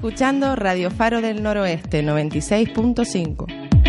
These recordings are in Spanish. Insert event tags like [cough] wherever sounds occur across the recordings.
Escuchando Radio Faro del Noroeste 96.5.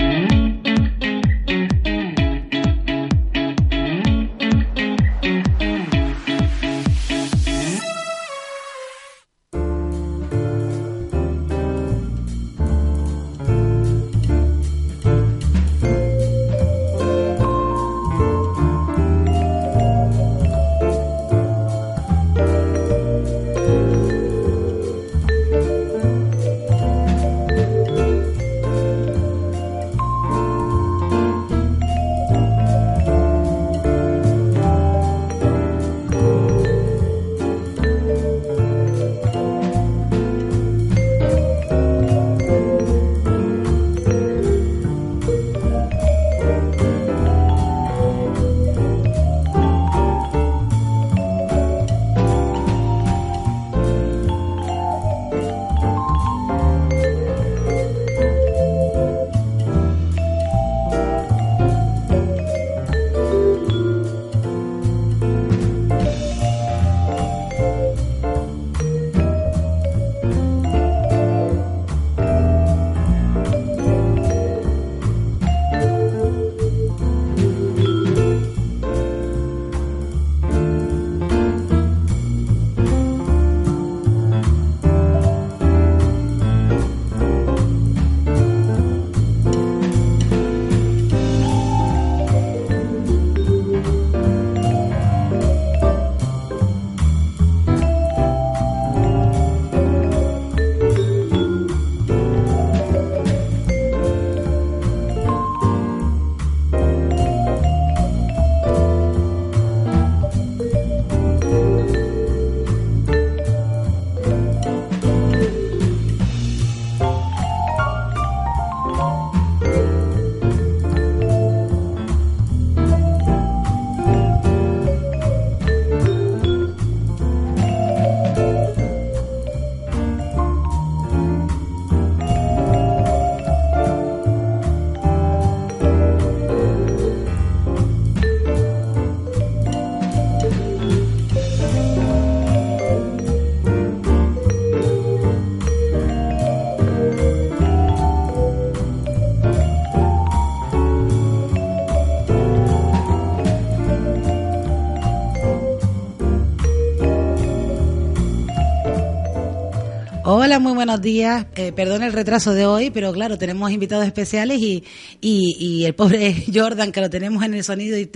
Hola, muy buenos días. Eh, perdón el retraso de hoy, pero claro, tenemos invitados especiales y, y, el pobre [laughs] Jordan, que lo tenemos en el sonido y,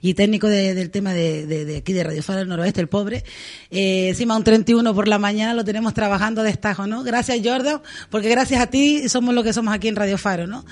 y técnico del tema de, de, aquí de Radio Faro del Noroeste, el pobre. Eh, encima un 31 por la mañana lo tenemos trabajando de estajo, ¿no? Gracias Jordan, porque gracias a ti somos lo que somos aquí en Radio Faro, ¿no?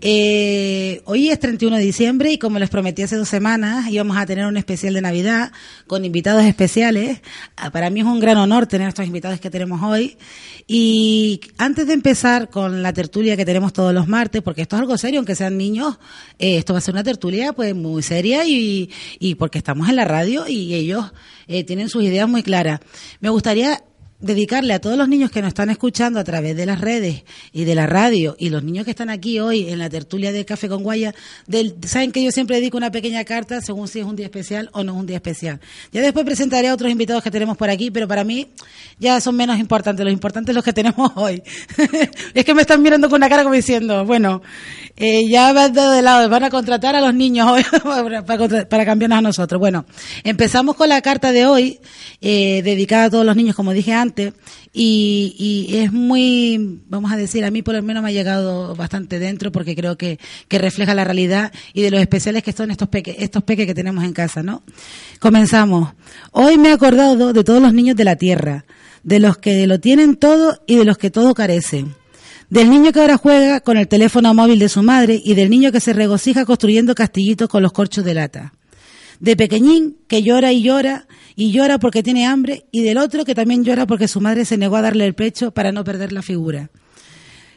Eh, hoy es 31 de diciembre y como les prometí hace dos semanas, íbamos a tener un especial de Navidad con invitados especiales. Ah, para mí es un gran honor tener estos invitados que tenemos hoy. Y antes de empezar con la tertulia que tenemos todos los martes, porque esto es algo serio, aunque sean niños, eh, esto va a ser una tertulia pues muy seria y, y porque estamos en la radio y ellos eh, tienen sus ideas muy claras. Me gustaría dedicarle a todos los niños que nos están escuchando a través de las redes y de la radio y los niños que están aquí hoy en la tertulia de Café con Guaya, saben que yo siempre dedico una pequeña carta según si es un día especial o no es un día especial. Ya después presentaré a otros invitados que tenemos por aquí, pero para mí ya son menos importantes, los importantes los que tenemos [laughs] hoy. es que me están mirando con una cara como diciendo, bueno, eh, ya van de lado, van a contratar a los niños hoy [laughs] para, para, cambiarnos a nosotros. Bueno, empezamos con la carta de hoy, eh, dedicada a todos los niños, como dije antes, y, es muy, vamos a decir, a mí por lo menos me ha llegado bastante dentro porque creo que, que refleja la realidad y de los especiales que son estos peques, estos peques que tenemos en casa, ¿no? Comenzamos. Hoy me he acordado de todos los niños de la tierra, de los que lo tienen todo y de los que todo carecen del niño que ahora juega con el teléfono móvil de su madre y del niño que se regocija construyendo castillitos con los corchos de lata. De pequeñín que llora y llora y llora porque tiene hambre y del otro que también llora porque su madre se negó a darle el pecho para no perder la figura.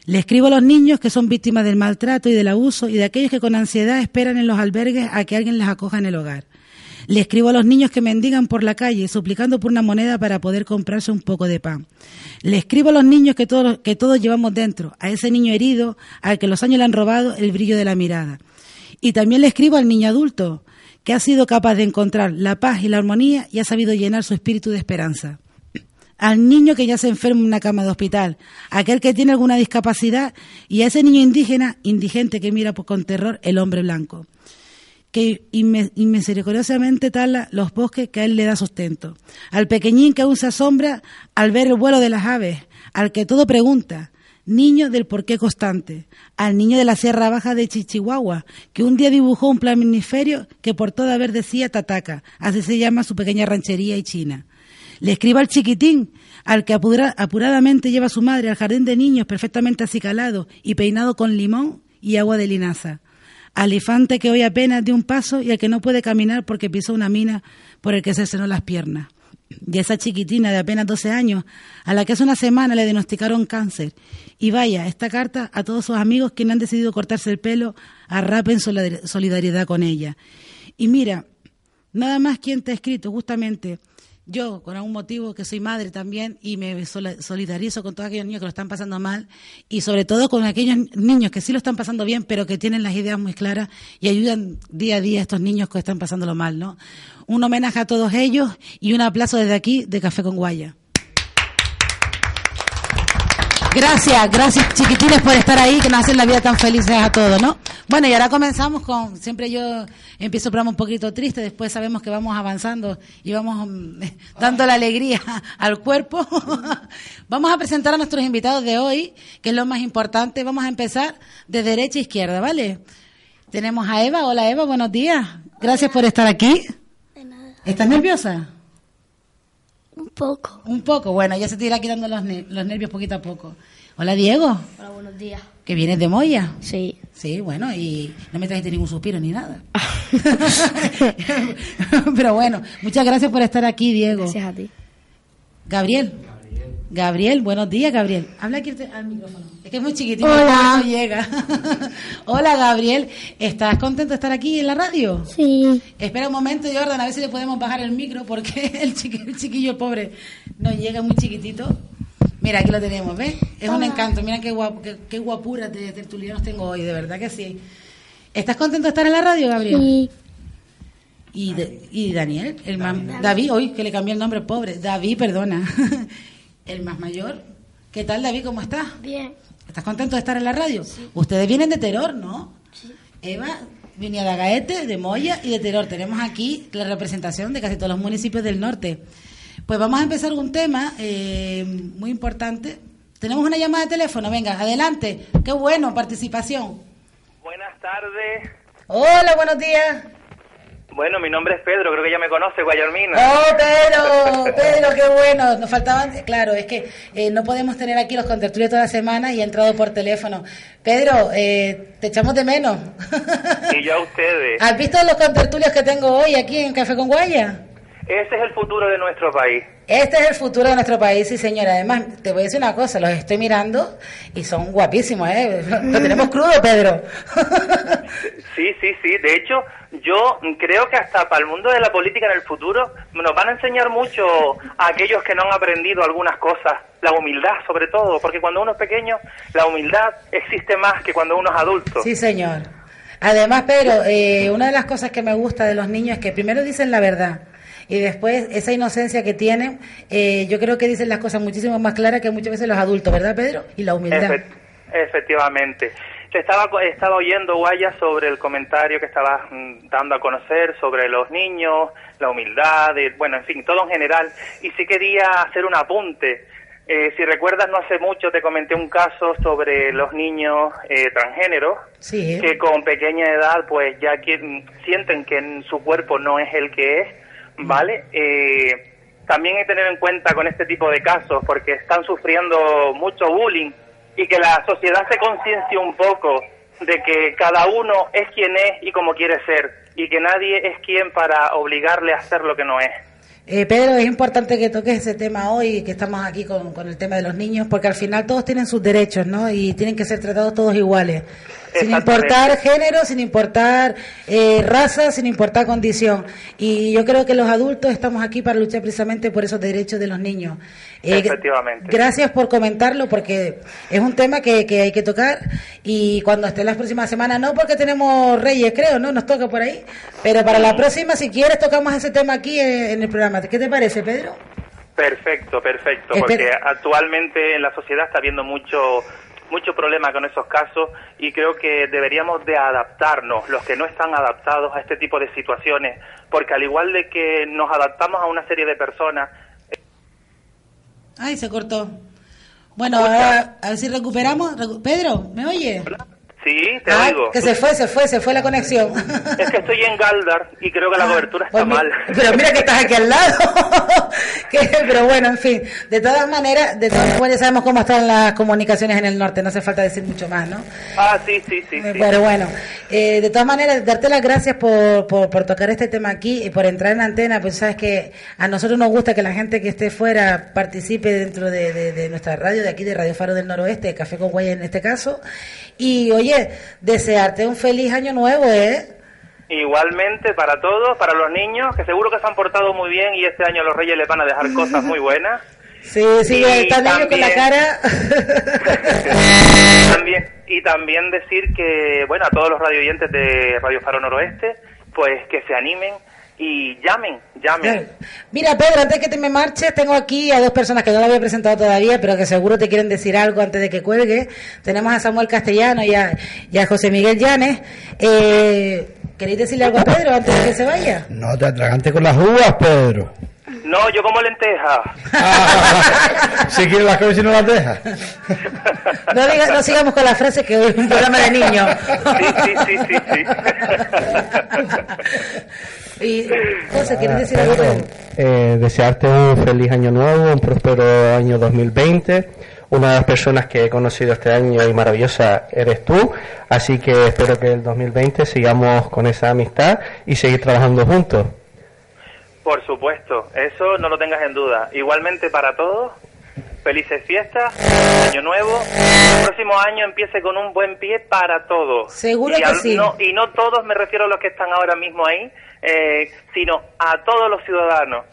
Le escribo a los niños que son víctimas del maltrato y del abuso y de aquellos que con ansiedad esperan en los albergues a que alguien les acoja en el hogar. Le escribo a los niños que mendigan por la calle suplicando por una moneda para poder comprarse un poco de pan. Le escribo a los niños que todos, que todos llevamos dentro, a ese niño herido al que los años le han robado el brillo de la mirada. Y también le escribo al niño adulto, que ha sido capaz de encontrar la paz y la armonía y ha sabido llenar su espíritu de esperanza. Al niño que ya se enferma en una cama de hospital, aquel que tiene alguna discapacidad y a ese niño indígena, indigente que mira con terror el hombre blanco, que inmisericordiosamente tala los bosques que a él le da sustento. Al pequeñín que aún se asombra al ver el vuelo de las aves, al que todo pregunta, niño del porqué constante, al niño de la Sierra Baja de Chichihuahua, que un día dibujó un planiferio que por toda vez decía Tataca, así se llama su pequeña ranchería y china. Le escribo al chiquitín, al que apuradamente lleva su madre al jardín de niños perfectamente acicalado y peinado con limón y agua de linaza. Al infante que hoy apenas de un paso y al que no puede caminar porque pisó una mina por el que se cenó las piernas y esa chiquitina de apenas 12 años, a la que hace una semana le diagnosticaron cáncer. Y vaya, esta carta a todos sus amigos que han decidido cortarse el pelo, arrapen solidaridad con ella. Y mira, nada más quien te ha escrito justamente yo, con algún motivo que soy madre también, y me solidarizo con todos aquellos niños que lo están pasando mal, y sobre todo con aquellos niños que sí lo están pasando bien, pero que tienen las ideas muy claras y ayudan día a día a estos niños que están pasándolo mal, ¿no? Un homenaje a todos ellos y un aplauso desde aquí de Café con Guaya. Gracias, gracias chiquitines por estar ahí, que nos hacen la vida tan felices a todos, ¿no? Bueno, y ahora comenzamos con, siempre yo empiezo el programa un poquito triste, después sabemos que vamos avanzando y vamos mm, [laughs] dando la alegría [laughs] al cuerpo. [laughs] vamos a presentar a nuestros invitados de hoy, que es lo más importante. Vamos a empezar de derecha a izquierda, ¿vale? Tenemos a Eva. Hola Eva, buenos días. Gracias por estar aquí. De nada. ¿Estás nerviosa? Un poco. Un poco, bueno, ya se te irá quitando los, los nervios poquito a poco. Hola Diego. Hola, buenos días. ¿Que vienes de Moya? Sí. Sí, bueno, y no me trajiste ningún suspiro ni nada. [laughs] Pero bueno, muchas gracias por estar aquí, Diego. Gracias a ti. Gabriel. Gabriel, buenos días, Gabriel. Habla aquí al micrófono. Es que es muy chiquitito, no llega. [laughs] Hola, Gabriel. ¿Estás contento de estar aquí en la radio? Sí. Espera un momento, Jordan, a ver si le podemos bajar el micro, porque [laughs] el chiquillo, el chiquillo pobre no llega muy chiquitito. Mira, aquí lo tenemos, ¿ves? Es un encanto. Mira qué, guapo, qué, guapuras de tertulianos tengo hoy, de verdad que sí. ¿Estás contento de estar en la radio, Gabriel? Sí. ¿Y, y Daniel? El David, hoy que le cambié el nombre, pobre. David, perdona. [laughs] el más mayor. ¿Qué tal, David? ¿Cómo estás? Bien. ¿Estás contento de estar en la radio? Ustedes vienen de Teror, ¿no? Sí. Eva venía de Agaete, de Moya y de Teror. Tenemos aquí la representación de casi todos los municipios del norte. Pues vamos a empezar un tema eh, muy importante. Tenemos una llamada de teléfono, venga, adelante. Qué bueno, participación. Buenas tardes. Hola, buenos días. Bueno, mi nombre es Pedro, creo que ya me conoce, Guayarmina. Oh, Pedro, Pedro, qué bueno. Nos faltaban, claro, es que eh, no podemos tener aquí los contertulios toda la semana y he entrado por teléfono. Pedro, eh, te echamos de menos. Y yo a ustedes. ¿Has visto los contertulios que tengo hoy aquí en Café con Guaya? Ese es el futuro de nuestro país. Este es el futuro de nuestro país, sí, señora. Además, te voy a decir una cosa, los estoy mirando y son guapísimos, ¿eh? Lo tenemos crudo, Pedro. [laughs] sí, sí, sí. De hecho, yo creo que hasta para el mundo de la política en el futuro nos van a enseñar mucho a aquellos que no han aprendido algunas cosas. La humildad, sobre todo, porque cuando uno es pequeño, la humildad existe más que cuando uno es adulto. Sí, señor. Además, Pedro, eh, una de las cosas que me gusta de los niños es que primero dicen la verdad y después esa inocencia que tienen, eh, yo creo que dicen las cosas muchísimo más claras que muchas veces los adultos, ¿verdad, Pedro? Y la humildad. efectivamente. Te estaba, estaba oyendo, Guaya, sobre el comentario que estabas mm, dando a conocer sobre los niños, la humildad, bueno, en fin, todo en general. Y sí quería hacer un apunte. Eh, si recuerdas, no hace mucho te comenté un caso sobre los niños eh, transgéneros que con pequeña edad pues ya sienten que en su cuerpo no es el que es ¿vale? Eh, también hay que tener en cuenta con este tipo de casos, porque están sufriendo mucho bullying y que la sociedad se conciencie un poco de que cada uno es quien es y como quiere ser, y que nadie es quien para obligarle a hacer lo que no es. Eh, Pedro, es importante que toques ese tema hoy, que estamos aquí con, con el tema de los niños, porque al final todos tienen sus derechos, ¿no? Y tienen que ser tratados todos iguales. Sin importar género, sin importar eh, raza, sin importar condición. Y yo creo que los adultos estamos aquí para luchar precisamente por esos derechos de los niños. Eh, Efectivamente. Gracias por comentarlo porque es un tema que, que hay que tocar y cuando esté las próximas semanas, no porque tenemos Reyes, creo, ¿no? Nos toca por ahí. Pero para la próxima, si quieres, tocamos ese tema aquí en, el programa. ¿Qué te parece, Pedro? Perfecto, perfecto, porque actualmente en la sociedad está habiendo mucho mucho problema con esos casos y creo que deberíamos de adaptarnos, los que no están adaptados a este tipo de situaciones, porque al igual de que nos adaptamos a una serie de personas... Ay, se cortó. Bueno, a, ver si recuperamos. Pedro, ¿me oye? Sí, te ah, Que se fue, se fue, se fue la conexión. Es que estoy en Galdar y creo que la ah, cobertura está pues mal. [laughs] Pero mira que estás aquí al lado. [laughs] pero bueno, en fin. De todas maneras, de todas maneras sabemos cómo están las comunicaciones en el norte. No hace falta decir mucho más, ¿no? Ah, sí, sí, sí. Pero bueno, eh, de todas maneras, darte las gracias por, por, tocar este tema aquí y por entrar en antena. Pues sabes que a nosotros nos gusta que la gente que esté fuera participe dentro de, de, nuestra radio, de aquí, de Radio Faro del Noroeste, Café con en este caso. Y oye, desearte un feliz año nuevo, ¿eh? Igualmente para todos, para los niños, que seguro que se han portado muy bien y este año los reyes les van a dejar cosas muy buenas. [laughs] Sí, sí, están también, con la cara. [laughs] [laughs] también, y también decir que, bueno, a todos los radio oyentes de Radio Faro Noroeste, pues que se animen y llamen, llamen. Mira, Pedro, antes que te me marches, tengo aquí a dos personas que no la había presentado todavía, pero que seguro te quieren decir algo antes de que cuelgue. Tenemos a Samuel Castellano y a, José Miguel Llanes. Eh, ¿Queréis decirle algo a Pedro antes de que se vaya? No te atragante con las uvas, Pedro. No, yo como lenteja. [laughs] si quieres las cosas y no las dejas. No, no sigamos con la frase que es un programa de niños. Sí, sí, sí, sí. sí. [laughs] Y, José, ¿quieres decir algo? Eh, desearte un feliz año nuevo, un próspero año 2020. Una de las personas que he conocido este año y maravillosa eres tú, así que espero que el 2020 sigamos con esa amistad y seguir trabajando juntos. Por supuesto, eso no lo tengas en duda. Igualmente para todos, felices fiestas, año nuevo. El próximo año empiece con un buen pie para todos. Seguro que sí. y no todos, me refiero a los que están ahora mismo ahí, eh, sino a todos los ciudadanos.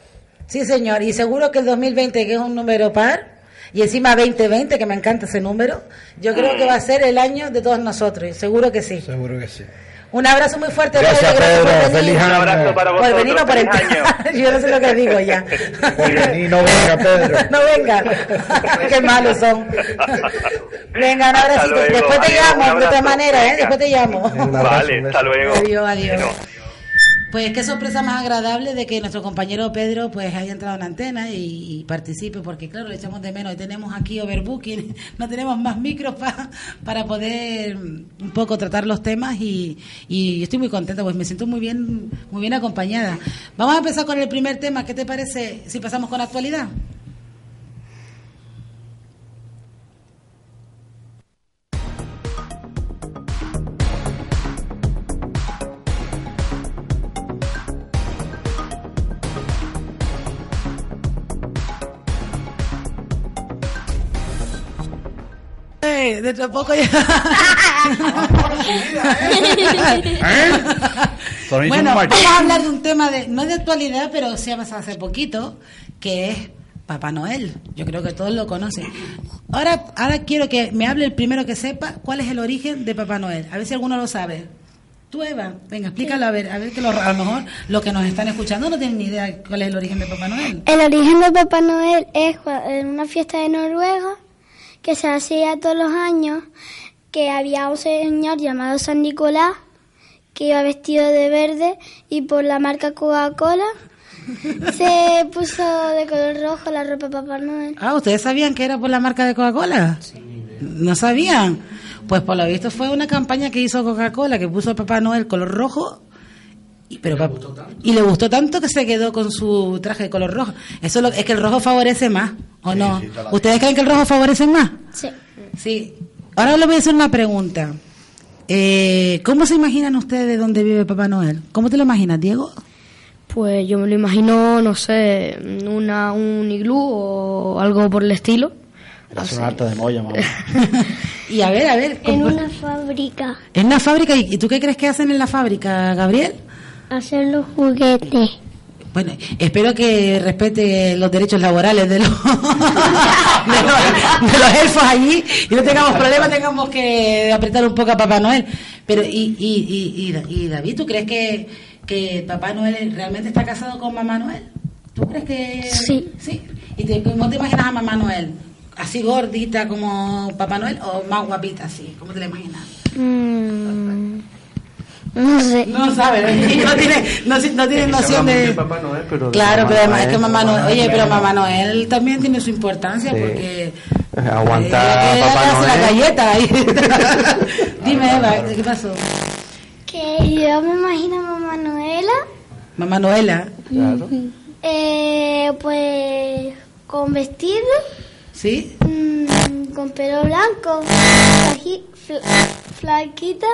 Sí, señor, y seguro que el 2020, que es un número par, y encima 2020, que me encanta ese número, yo creo que va a ser el año de todos nosotros, y seguro que sí. Seguro que sí. Un abrazo muy fuerte, Gracias, Pedro. Gracias por venir. Un abrazo para vosotros. Por venir o por entrar. [laughs] Yo no sé lo que digo ya. Por venir, no venga, Pedro. [laughs] No venga. [laughs] Qué malos son. Venga, un abrazo. Después te llamo, de otra manera, ¿eh? Después te llamo. Vale, hasta luego. Adiós, adiós. Pues qué sorpresa más agradable de que nuestro compañero Pedro pues haya entrado en antena y, participe, porque claro, le echamos de menos. Y tenemos aquí overbooking, [laughs] no tenemos más micros para poder un poco tratar los temas y, y estoy muy contenta, pues me siento muy bien, muy bien acompañada. Vamos a empezar con el primer tema. ¿Qué te parece si pasamos con actualidad? Dentro de poco ya. bueno, vamos a hablar de un tema de, no de actualidad, pero sí ha pasado hace poquito, que es Papá Noel. Yo creo que todos lo conocen. Ahora, ahora quiero que me hable el primero que sepa cuál es el origen de Papá Noel. A ver si alguno lo sabe. Tú, Eva, venga, explícalo a ver, a ver que lo, a lo mejor los que nos están escuchando no tienen ni idea cuál es el origen de Papá Noel. El origen de Papá Noel es en una fiesta de Noruega que se hacía todos los años, que había un señor llamado San Nicolás que iba vestido de verde y por la marca Coca-Cola se [laughs] puso de color rojo la ropa Papá Noel. Ah, ¿ustedes sabían que era por la marca de Coca-Cola? ¿No sabían? Pues por lo visto fue una campaña que hizo Coca-Cola que puso a Papá Noel color rojo y, pero, le y le gustó tanto que se quedó con su traje de color rojo. Eso es, que el rojo favorece más, ¿o no? ¿Ustedes creen que el rojo favorece más? Sí. Sí. Ahora le voy a hacer una pregunta. Eh, ¿Cómo se imaginan ustedes dónde vive Papá Noel? ¿Cómo te lo imaginas, Diego? Pues yo me lo imagino, no sé, una, un iglú o algo por el estilo. Es un harto de molla, mamá. [laughs] Y a ver, a ver. En ¿cómo- una fábrica. En una fábrica, ¿y y tú qué crees que hacen en la fábrica, Gabriel? Hacer los juguetes. Bueno, espero que respete los derechos laborales de los, [laughs] de los, de los elfos allí y no tengamos problemas, tengamos que apretar un poco a Papá Noel. Pero, ¿y, y, y, y, Da- y David, tú crees que, que Papá Noel realmente está casado con Mamá Noel? ¿Tú crees que...? Sí. ¿Sí? ¿Y te, cómo te imaginas a Mamá Noel? ¿Así gordita como Papá Noel o más guapita así? ¿Cómo te la imaginas? Mm, no sé. No sabe, no tiene, no, no tiene noción de... Papá Noel, pero de Claro, pero además es que Mamá Noel, oye, pero Mamá Noel también tiene su importancia Sí. porque... Aguanta eh, Papá hace la Noel. galleta ahí. [laughs] Dime, Eva, ¿qué pasó? Que yo me imagino a Mamá Noela, Mamá Noela, eh, pues con vestido, ¿sí? mm, con pelo blanco, flaquita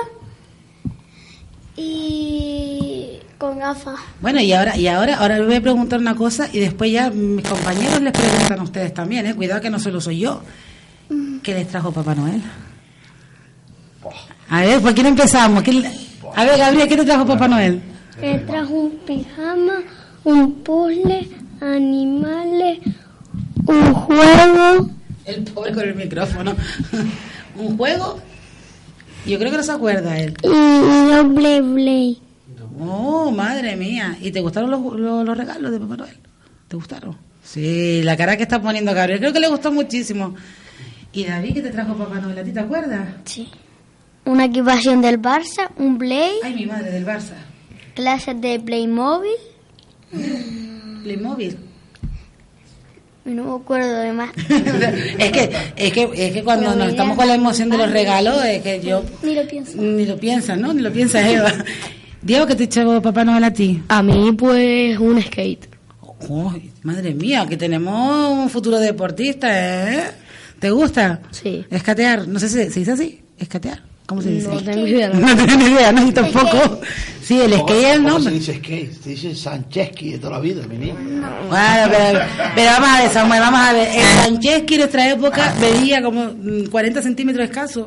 y con gafas. Bueno, y ahora, y ahora, ahora les voy a preguntar una cosa y después ya mis compañeros les preguntan a ustedes también, ¿eh? Cuidado que no solo soy yo. ¿Qué les trajo Papá Noel? A ver, ¿por quién empezamos? ¿Quién- A ver, Gabriel, ¿qué te trajo Papá Noel? Me trajo un pijama, un puzzle, animales, un juego. El pobre con el micrófono. [laughs] ¿Un juego? Yo creo que no se acuerda él. Blade Blade. Oh, madre mía. ¿Y te gustaron los, los, los regalos de Papá Noel? ¿Te gustaron? Sí, la cara que está poniendo Gabriel. Creo que le gustó muchísimo. ¿Y David qué te trajo Papá Noel? ¿A ti te acuerdas? Sí. Una equipación del Barça, un Blade, Ay, mi madre, del Barça. clases de Playmobil. Playmobil. No me acuerdo de más. [laughs] es que es que es que cuando nos estamos con la emoción de los regalos es que yo Ni lo pienso. ni lo piensas, ¿no? Ni lo piensas, Eva. Diego, ¿qué te echó Papá Noel a ti? A mí, pues, un skate. Madre mía, que tenemos un futuro deportista, ¿eh? ¿Te gusta? Sí. Escatear, no sé si se dice así, escatear. ¿Cómo se dice? No tengo idea. [laughs] ¿no? No tengo ni idea, no, tampoco. Sí, el skate es el ¿Cómo se dice skate? Se dice Sancheski de toda la vida, mi niño. Bueno, pero, pero vamos a ver, Samuel, vamos a ver. El Sancheski en nuestra época medía como mm, 40 centímetros escasos.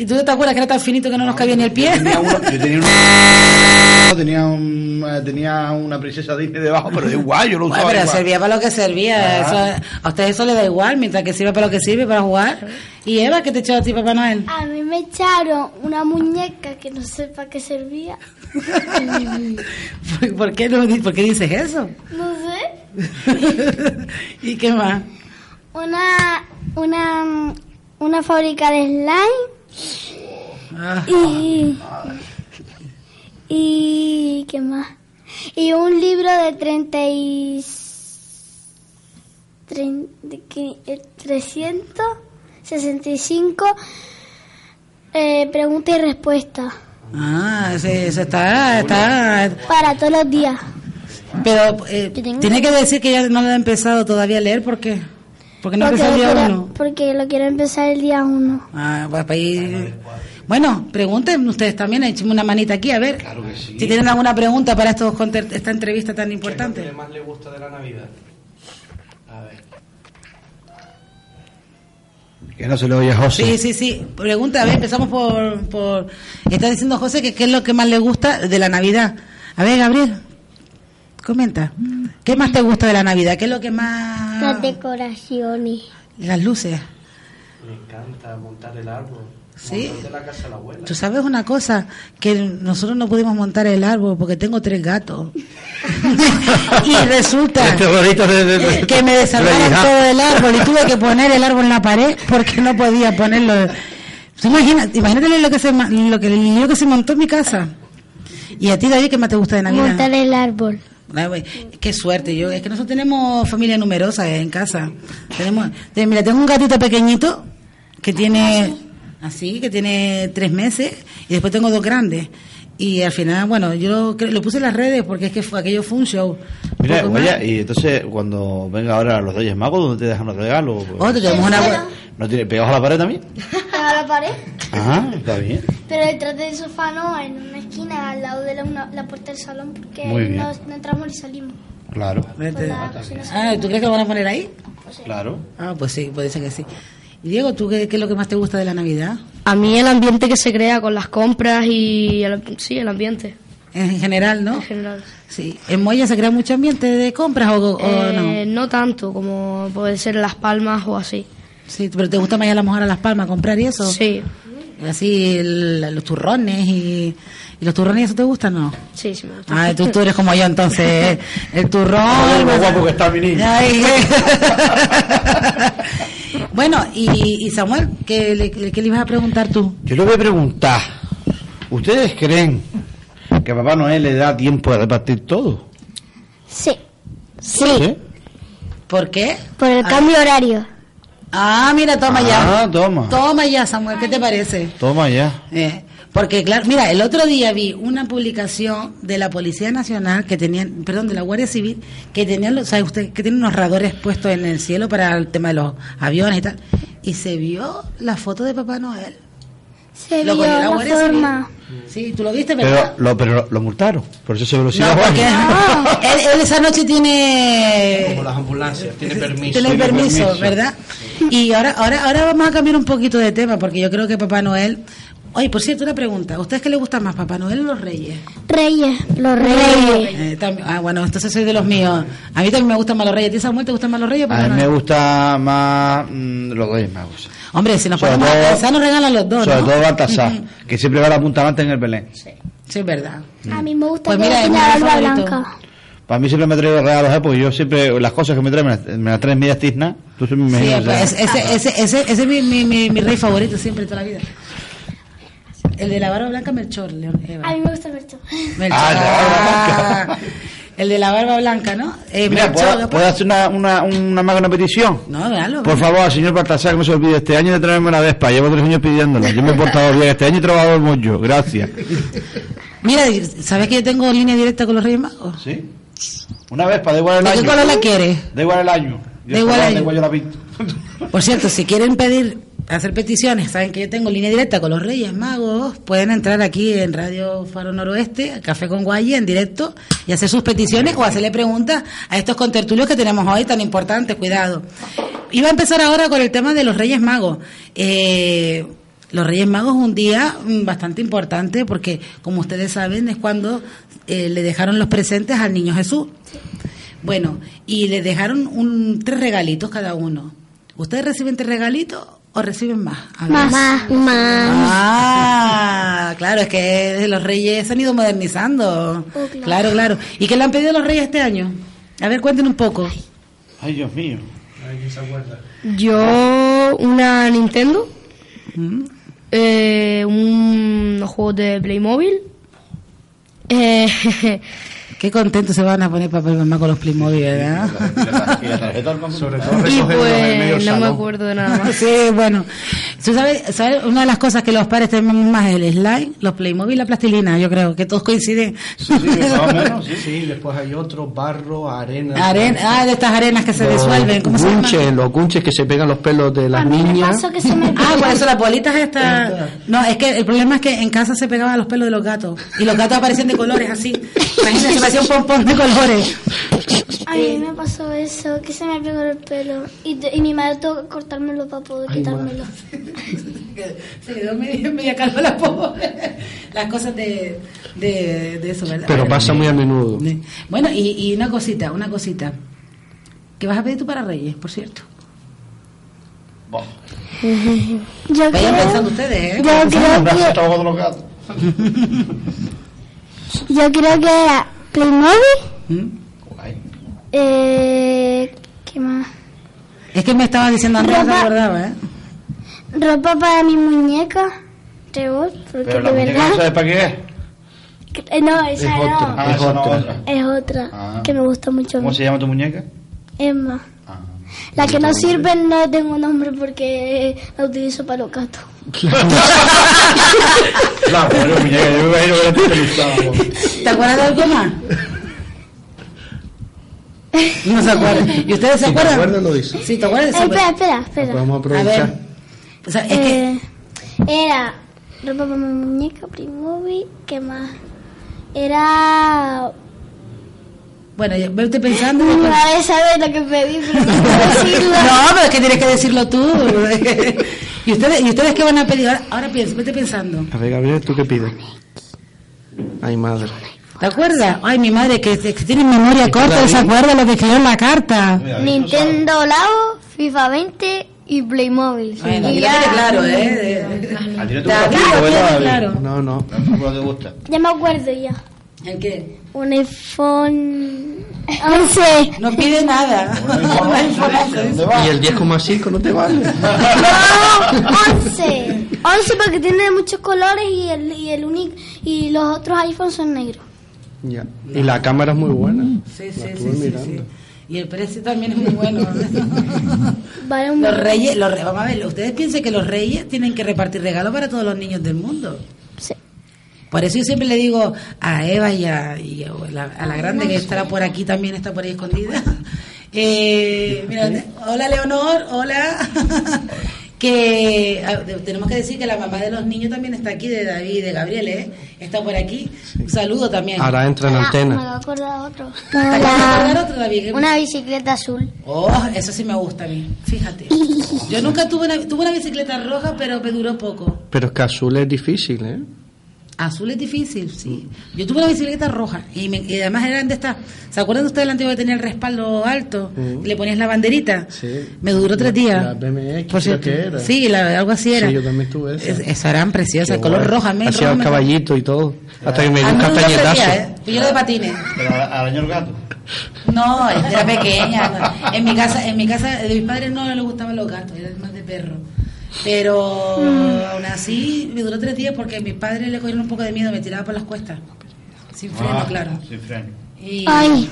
¿Y tú te acuerdas que era tan finito que no nos cabía ni el pie? Yo tenía, uno, yo tenía, uno- [laughs] tenía, un- eh, tenía una princesa Disney debajo, pero da igual, yo lo Bueno, usaba pero igual. servía para lo que servía. Eso- a ustedes eso les da igual, mientras que sirva para lo que sirve, para jugar. ¿Y Eva, qué te echó a ti, Papá Noel? A mí me echaron una muñeca que no sé para qué servía. ¿Por- [laughs] ¿Por qué, no, ¿Por qué dices eso? No sé. [laughs] ¿Y qué más? Una, una, una fábrica de slime Ah, y, y ¿qué más? Y un libro de 30 y tren- de que- eh, 365 eh, preguntas y respuestas ah, eso está, está... para todos los días. Pero eh, tiene que decir que ya no lo ha empezado todavía a leer, ¿por qué? Porque no porque, empezó lo el día quiero, uno. porque lo quiero empezar el día 1. Ah, pues para ir... Bueno, pregunten ustedes también, échenme una manita aquí, a ver. Claro que sí. Si tienen alguna pregunta para estos, esta entrevista tan importante. más le gusta de la Navidad? A ver. Que no se le oye a José. Sí, sí, sí. Pregunta, a ver, empezamos por, por... Está diciendo José que qué es lo que más le gusta de la Navidad. A ver, Gabriel, comenta. ¿Qué más te gusta de la Navidad? ¿Qué es lo que más... Las decoraciones. Las luces. Me encanta montar el árbol. Sí. Montar de la casa de la abuela. Tú sabes una cosa, que nosotros no pudimos montar el árbol porque tengo tres gatos. [laughs] y resulta Este que me desarmaron de- todo el árbol y tuve que poner el árbol en la pared porque no podía ponerlo. ¿Tú imagina- imagínate lo que se ma- lo que el lío que se montó en mi casa. Y a ti David, ¿qué más te gusta de Navidad? Montar el árbol. Qué suerte, yo es que nosotros tenemos familia numerosa en casa. Tenemos, te- mira, tengo un gatito pequeñito que tiene así, que tiene tres meses y después tengo dos grandes. Y al final, bueno, yo lo puse en las redes porque es que fue, aquello fue un show. Mira, oye, y entonces cuando venga ahora los Reyes Magos, ¿dónde te dejan los regalos? Otro, tenemos una bu- ¿No tiene pegados a la pared también? [laughs] ¿A la pared? Está bien. Pero detrás del sofá no, en una esquina, al lado de la, una- la puerta del salón, porque Muy bien. no, no entramos ni salimos. Claro, la Ah, ¿tú crees que lo van a poner ahí? claro. Ah, pues sí, puede ser que sí. Y Diego, ¿tú qué, qué es lo que más te gusta de la Navidad? A mí el ambiente que se crea con las compras y el, sí, el ambiente En general, ¿no? en general. Sí. ¿En Moya se crea mucho ambiente de compras o, o Eh, no? no tanto como puede ser en Las Palmas o así. Sí, pero ¿te gusta más ir a la mujer a Las Palmas a comprar y eso? Sí, Así, el- los turrones y, y los turrones, ¿eso te gustan o no? sí, sí me gusta. Ah, tú, tú eres como yo entonces. ¿eh? El turrón. Joder, lo guapo que está mi niño. Ay, [laughs] bueno, y, y Samuel, ¿qué le, qué le ibas a preguntar tú? Yo le voy a preguntar, ¿ustedes creen que Papá Noel le da tiempo de repartir todo? Sí. Sí. ¿Sí? ¿Por qué? Por el cambio horario. Ah, mira, toma ya. Ah, toma. Toma ya, Samuel, ¿qué te parece? Toma ya. Eh, porque, claro, mira, el otro día vi una publicación de la Policía Nacional que tenían, perdón, de la Guardia Civil, que tenían, los- ¿sabe usted? Que tienen unos radores puestos en el cielo para el tema de los aviones y tal. Y se vio la foto de Papá Noel. Se Lo vio la forma. Sí, tú lo viste, Pero ¿verdad? lo, pero lo, multaron, por eso se velocidad. No, porque [laughs] él, él esa noche tiene Como las ambulancias, tiene permiso. tiene Tiene permiso, permiso. ¿verdad? Y ahora, ahora, ahora vamos a cambiar un poquito de tema, porque yo creo que Papá Noel. Oye, por cierto, una pregunta. ¿A ustedes qué les gusta más, Papá Noel o los Reyes? Reyes. Los reyes. Eh, también- ah, bueno, entonces soy de los míos. A mí también me gustan más los Reyes. ¿A ti, Samuel, te gustan más los Reyes o Papá A mí me gusta más mm, los Reyes Magos. Hombre, si nos ponemos a pensar, nos regalan los dos, Sobre ¿no? todo Baltasar, que siempre va a la punta delante en el Belén. Sí, es verdad. A mí me gusta Pues mira, es la barba blanca. Para mí siempre me trae regalos, ¿eh? porque yo siempre, las cosas que me traen, me las, me las traen medias tiznas. Tú siempre me Sí, pues, ese, ese, ese, ese es mi, mi, mi, mi rey favorito siempre, toda la vida. El de la barba blanca, Melchor, León. Eva. A mí me gusta el Berto. Melchor. Ah, Ah, [laughs] El de la barba blanca, ¿no? Eh, Mira, ¿puedo, puedo hacer una, una, una magna petición? No, véalo. Por favor, al señor Baltasar, que no se olvide este año de traerme una Vespa. Llevo tres años pidiéndola. Yo me he portado bien. Este año he trabajado mucho. Gracias. Mira, ¿sabes que yo tengo línea directa con los Reyes Magos? ¿Sí? Una Vespa, da igual el ¿De año. qué color la quieres? Da igual el año. Yo Da igual el da año. igual yo la pinto. Por cierto, si quieren pedir, hacer peticiones, saben que yo tengo línea directa con los Reyes Magos, pueden entrar aquí en Radio Faro Noroeste, Café con Guaya, en directo, y hacer sus peticiones o hacerle preguntas a estos contertulios que tenemos hoy tan importantes, cuidado. Iba a empezar ahora con el tema de los Reyes Magos. Eh, los Reyes Magos un día mm, bastante importante porque, como ustedes saben, es cuando eh, le dejaron los presentes al niño Jesús. Bueno, y le dejaron un, tres regalitos cada uno. ¿Ustedes reciben tres regalitos o reciben más? A ver. Más. Más. Ah, claro, es que los reyes se han ido modernizando. Oh, claro. claro, claro. ¿Y qué le han pedido los reyes este año? A ver, cuenten un poco. Ay, Dios mío. Yo una Nintendo, Mm. eh, un unos juegos de Playmobil, eh, Qué contentos se van a poner papá y mamá con los Playmobil, ¿verdad? Y la tarjeta del banco. [laughs] Sobre todo y pues no me acuerdo de nada [laughs] más. Sí, bueno. ¿Tú sabes, sabes? Una de las cosas que los padres tenemos más es el slime, los Playmobil y la plastilina. Yo creo que todos coinciden. Sí, sí, [laughs] más o menos, sí. Sí, después hay otros, barro, arena. Arena, ah, de estas arenas que se Los disuelven. ¿Cómo se llama? gunches, los gunches que se pegan los pelos de las niñas. pasó que se me Ah, por eso las bolitas estas. No, es que el problema es que en casa se pegaban los pelos de los gatos. Y los gatos aparecían de colores así. Imagínate, un pompón de colores. A mí me pasó eso, que se me pegó el pelo. Y, y mi madre tuvo que cortármelo para poder Ay, quitármelo. [laughs] Se quedó media, media calva la pobre. Las cosas de, de, de eso, ¿verdad? Pero pasa muy a menudo. Bueno, y, y una cosita, una cosita. ¿Qué vas a pedir tú para Reyes, por cierto? [laughs] Yo Vayan creo, pensando ustedes, ¿eh? yo creo que, yo creo que era Playmobil, ¿Mm? Guay. eh, ¿qué más? Es que me estaba diciendo antes, no acordaba, ¿eh? Ropa para mi muñeca, Trevor, porque Pero la de verdad... no sabes para qué es. que- eh, no, esa Es no, otra. Ah, Es esa otra. otra. es otra, Ah. que me gusta mucho. ¿Cómo se llama tu muñeca? Emma. Ah. La que no sirve no tengo nombre porque la utilizo para los gatos. La pobre muñeca, yo me imagino que utilizaba. ¿Te acuerdas de algo más? No se acuerdan. ¿Y ustedes se Si te acuerdan? acuerdas, lo dices. Sí, ¿te acuerdas? Eh, espera, espera, espera. Podemos A aprovechar. ver. O sea, es que... Eh, era ropa para mi muñeca, Playmobil, ¿qué más? Era... Bueno, ya vete pensando. Mi después- madre sabe lo que pedí, pero no puedo [laughs] decirlo. No, pero es que tienes que decirlo tú. [laughs] ¿Y ustedes, ¿Y ustedes qué van a pedir? Ahora, ahora piensa, vete pensando. A ver, Gabriel, ¿tú qué pides? Ay, madre. ¿Te acuerdas? Ay, mi madre, que, que tiene memoria corta, ¿se acuerda lo que escribió en la carta? Nintendo Labo, FIFA 20 y Playmobil. Bueno, y ya, tiene claro, ¿eh? ¿A ti no te gusta el claro. No, no. ¿Tampoco te gusta? ya me acuerdo ya. ¿En qué? Un iPhone 11. No pide nada. Un iPhone 11. Y el 10,5 no te vale. No, 11. 11 porque tiene muchos colores y el, y el único y los otros iPhones son negros. Ya. Y la cámara es muy buena. Sí, sí, sí, sí. Y el precio también es muy bueno. Vale un Los reyes, los re- vamos a ver, ustedes piensan que los reyes tienen que repartir regalos para todos los niños del mundo. Por eso yo siempre le digo a Eva y a, y a la, a la grande que estará por aquí, también está por ahí escondida. [laughs] Eh, mira, hola Leonor, hola. [laughs] que ah, tenemos que decir que la mamá de los niños también está aquí, de David y de Gabriel, ¿eh? Está por aquí. Un saludo también. Ahora entra en Ah, Me antena. acuerdo otro. ¿Te acabas de acordar otro, David? ¿Qué- Una bicicleta azul. Oh, eso sí me gusta a mí, fíjate. Yo nunca tuve una, tuve una bicicleta roja, pero me duró poco. Pero es que azul es difícil, ¿eh? Azul es difícil, sí. Yo tuve una bicicleta roja y, me- y además eran de estas. ¿Se acuerdan ustedes del antiguo que tenía el respaldo alto? Y le ponías la banderita. Sí. Me duró tres días. La BMX, Por cierto. que era. Sí, la- algo así era. Sí, yo también tuve esa. Es- Eso eran preciosas, Qué color guay. roja. el Hacía rojo el me- caballito y todo. Hasta que me dio un me castañetazo. días, ¿eh? Y yo de patines. ¿Pero arañó el gato? No, era pequeña. no. En mi casa, en mi casa de mis padres no les gustaban los gatos, eran más de perro. Pero aún así me duró tres días porque mis padres le cogieron un poco de miedo, me tiraba por las cuestas. Sin freno, Ah, claro. Sin freno. Y- Ay.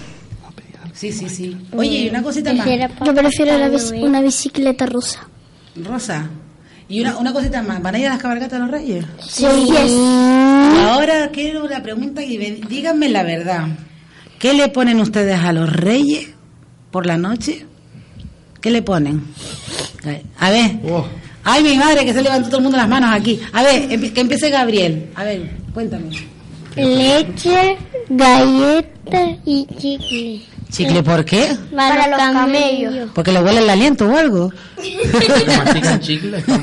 Sí, sí, sí. Oye, y una cosita más. Yo prefiero la bici- una bicicleta rusa. Rosa. Y una, una cosita más. ¿Van a ir a las cabalgatas de los reyes? Sí. Ahora quiero una pregunta y me- díganme la verdad. ¿Qué le ponen ustedes a los reyes por la noche? ¿Qué le ponen? A ver. Oh, Ay, mi madre, que se levantó todo el mundo las manos aquí. A ver, que empiece Gabriel. A ver, cuéntame. Leche, galleta y chicle. ¿Chicle por qué? Para, los camellos. ¿Porque le huele el aliento o algo? mastican chicle. [laughs]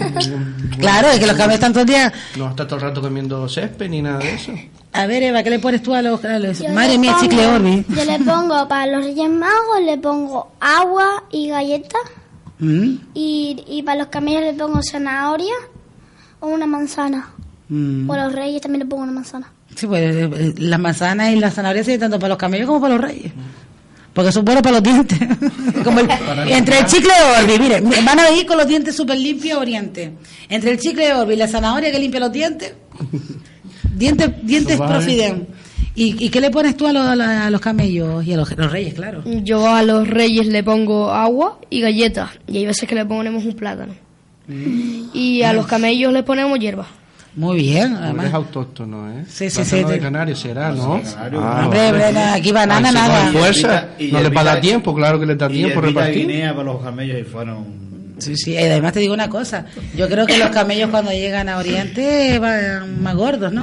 Claro, es que los camellos están todo el día... No está todo el rato comiendo césped ni nada de eso. A ver, Eva, ¿qué le pones tú a los... a los- Yo Madre le mía, pongo- chicle Orbi. Yo le pongo para los Reyes Magos, le pongo agua y galletas. Mm, Y, y para los camellos le pongo zanahoria o una manzana. mm. O a los reyes también le pongo una manzana. Sí, pues eh, eh, las manzanas y las zanahorias sirven tanto para los camellos como para los reyes. Porque son buenos para los dientes. [laughs] Como el- entre el chicle de Orbi, mire, van a ir con los dientes súper limpios a Oriente. Entre el chicle de Orbi y la zanahoria que limpia los dientes, dientes, dientes Vale. Profiden. ¿Y, ¿Y qué le pones tú a los, a los- a los camellos y a los, los reyes, claro? Yo a los reyes le pongo agua y galletas. Y hay veces que le ponemos un plátano. Y a los camellos le ponemos hierba. Muy bien, además. autóctono, ¿eh? Sí, sí, Plátano sí, de. Canarias será, ¿no? Hombre, aquí banana Ay, si nada. Fuerza, Y no les va a dar hierbita- tiempo, claro que les da tiempo repartir. Guinea para los camellos y fueron... Sí, sí, y además te digo una cosa. Yo creo que los camellos cuando llegan a Oriente van más gordos, ¿no?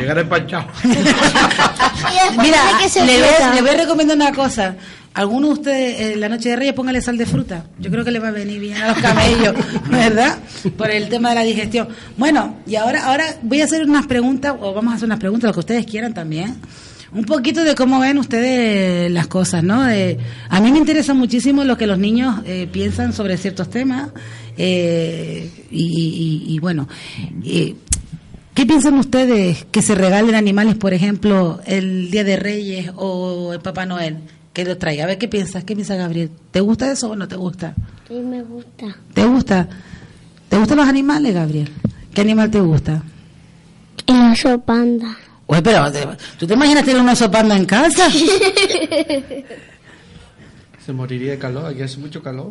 [laughs] Y después Mira, le voy, a- fruta. le voy a recomendar una cosa. Alguno de ustedes, eh, la noche de Reyes, póngale sal de fruta. Yo creo que le va a venir bien a los camellos, [laughs] ¿verdad? Por el tema de la digestión. Bueno, y ahora, ahora voy a hacer unas preguntas, o vamos a hacer unas preguntas, lo que ustedes quieran también. Un poquito de cómo ven ustedes las cosas, ¿no? De- a mí me interesa muchísimo lo que los niños eh, piensan sobre ciertos temas. eh, y, y- y bueno, eh, ¿Qué piensan ustedes que se regalen animales, por ejemplo, el Día de Reyes o el Papá Noel? Que lo traiga. A ver, ¿qué piensas? ¿Qué piensa Gabriel? ¿Te gusta eso o no te gusta? Sí, me gusta. ¿Te gusta? ¿Te gustan los animales, Gabriel? ¿Qué animal te gusta? El oso panda. Oye, pero ¿te- ¿tú te imaginas tener un oso panda en casa? [laughs] Se moriría de calor, aquí hace mucho calor.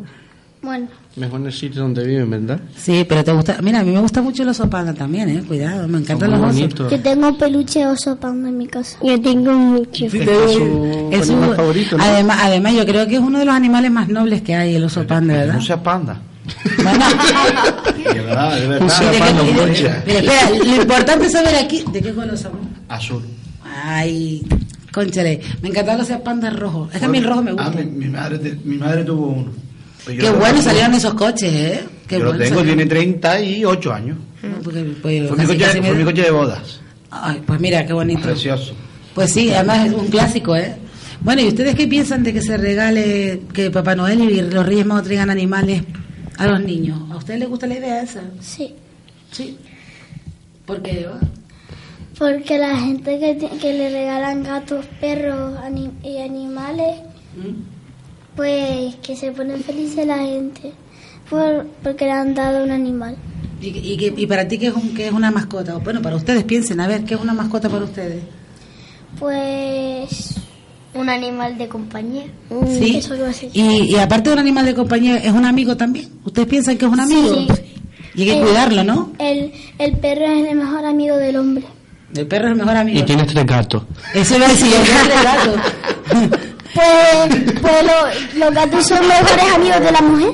Bueno, Mejor en el sitio donde viven, ¿verdad? Sí, pero te gusta. Mira, a mí me gusta mucho el oso panda también, ¿eh? Cuidado, me encantan los osos. bonitos. yo tengo un peluche de oso panda en mi casa. Yo tengo mucho. Es su Es animal favorito, ¿no? además, además, yo creo que es uno de los animales más nobles que hay, el oso panda, ¿verdad? No sea panda. Bueno, [laughs] verdad, de verdad. de y de- mucha. Mira, espera, lo importante es saber aquí, ¿de qué color somos? Azul. Ay, conchale, me encantaban los pandas rojos. Es que a mí el rojo me Ah, gusta. mi, mi madre, mi madre tuvo uno. Pues Qué lo bueno tengo. salieron esos coches, ¿eh? Qué Yo lo bueno tengo, salieron. tiene 38 años. No, porque, pues, Fue mi, coche, me fue mi coche de bodas. Ay, pues mira, qué bonito. Precioso. Pues sí, además es un clásico, ¿eh? Bueno, ¿y ustedes qué piensan de que se regale, que Papá Noel y los Reyes Magos traigan animales a los niños? ¿A ustedes les gusta la idea esa? Sí. Sí. ¿Por qué? Porque la gente que, que le regalan gatos, perros y animales, pues que se ponen felices la gente por, porque le han dado un animal. ¿Y, y, y para ti qué es, un, qué es una mascota? Bueno, para ustedes piensen, a ver, ¿qué es una mascota para ustedes? Pues un animal de compañía. Sí. Eso. Y, y aparte de un animal de compañía, ¿es un amigo también? ¿Ustedes piensan que es un amigo? Sí. Y hay que cuidarlo, ¿no? El, el perro es el mejor amigo del hombre. El perro es el mejor amigo. Y tienes tres gatos. Eso iba a decir, el perro es gato. Pues, pues lo- los gatos son mejores amigos de la mujer.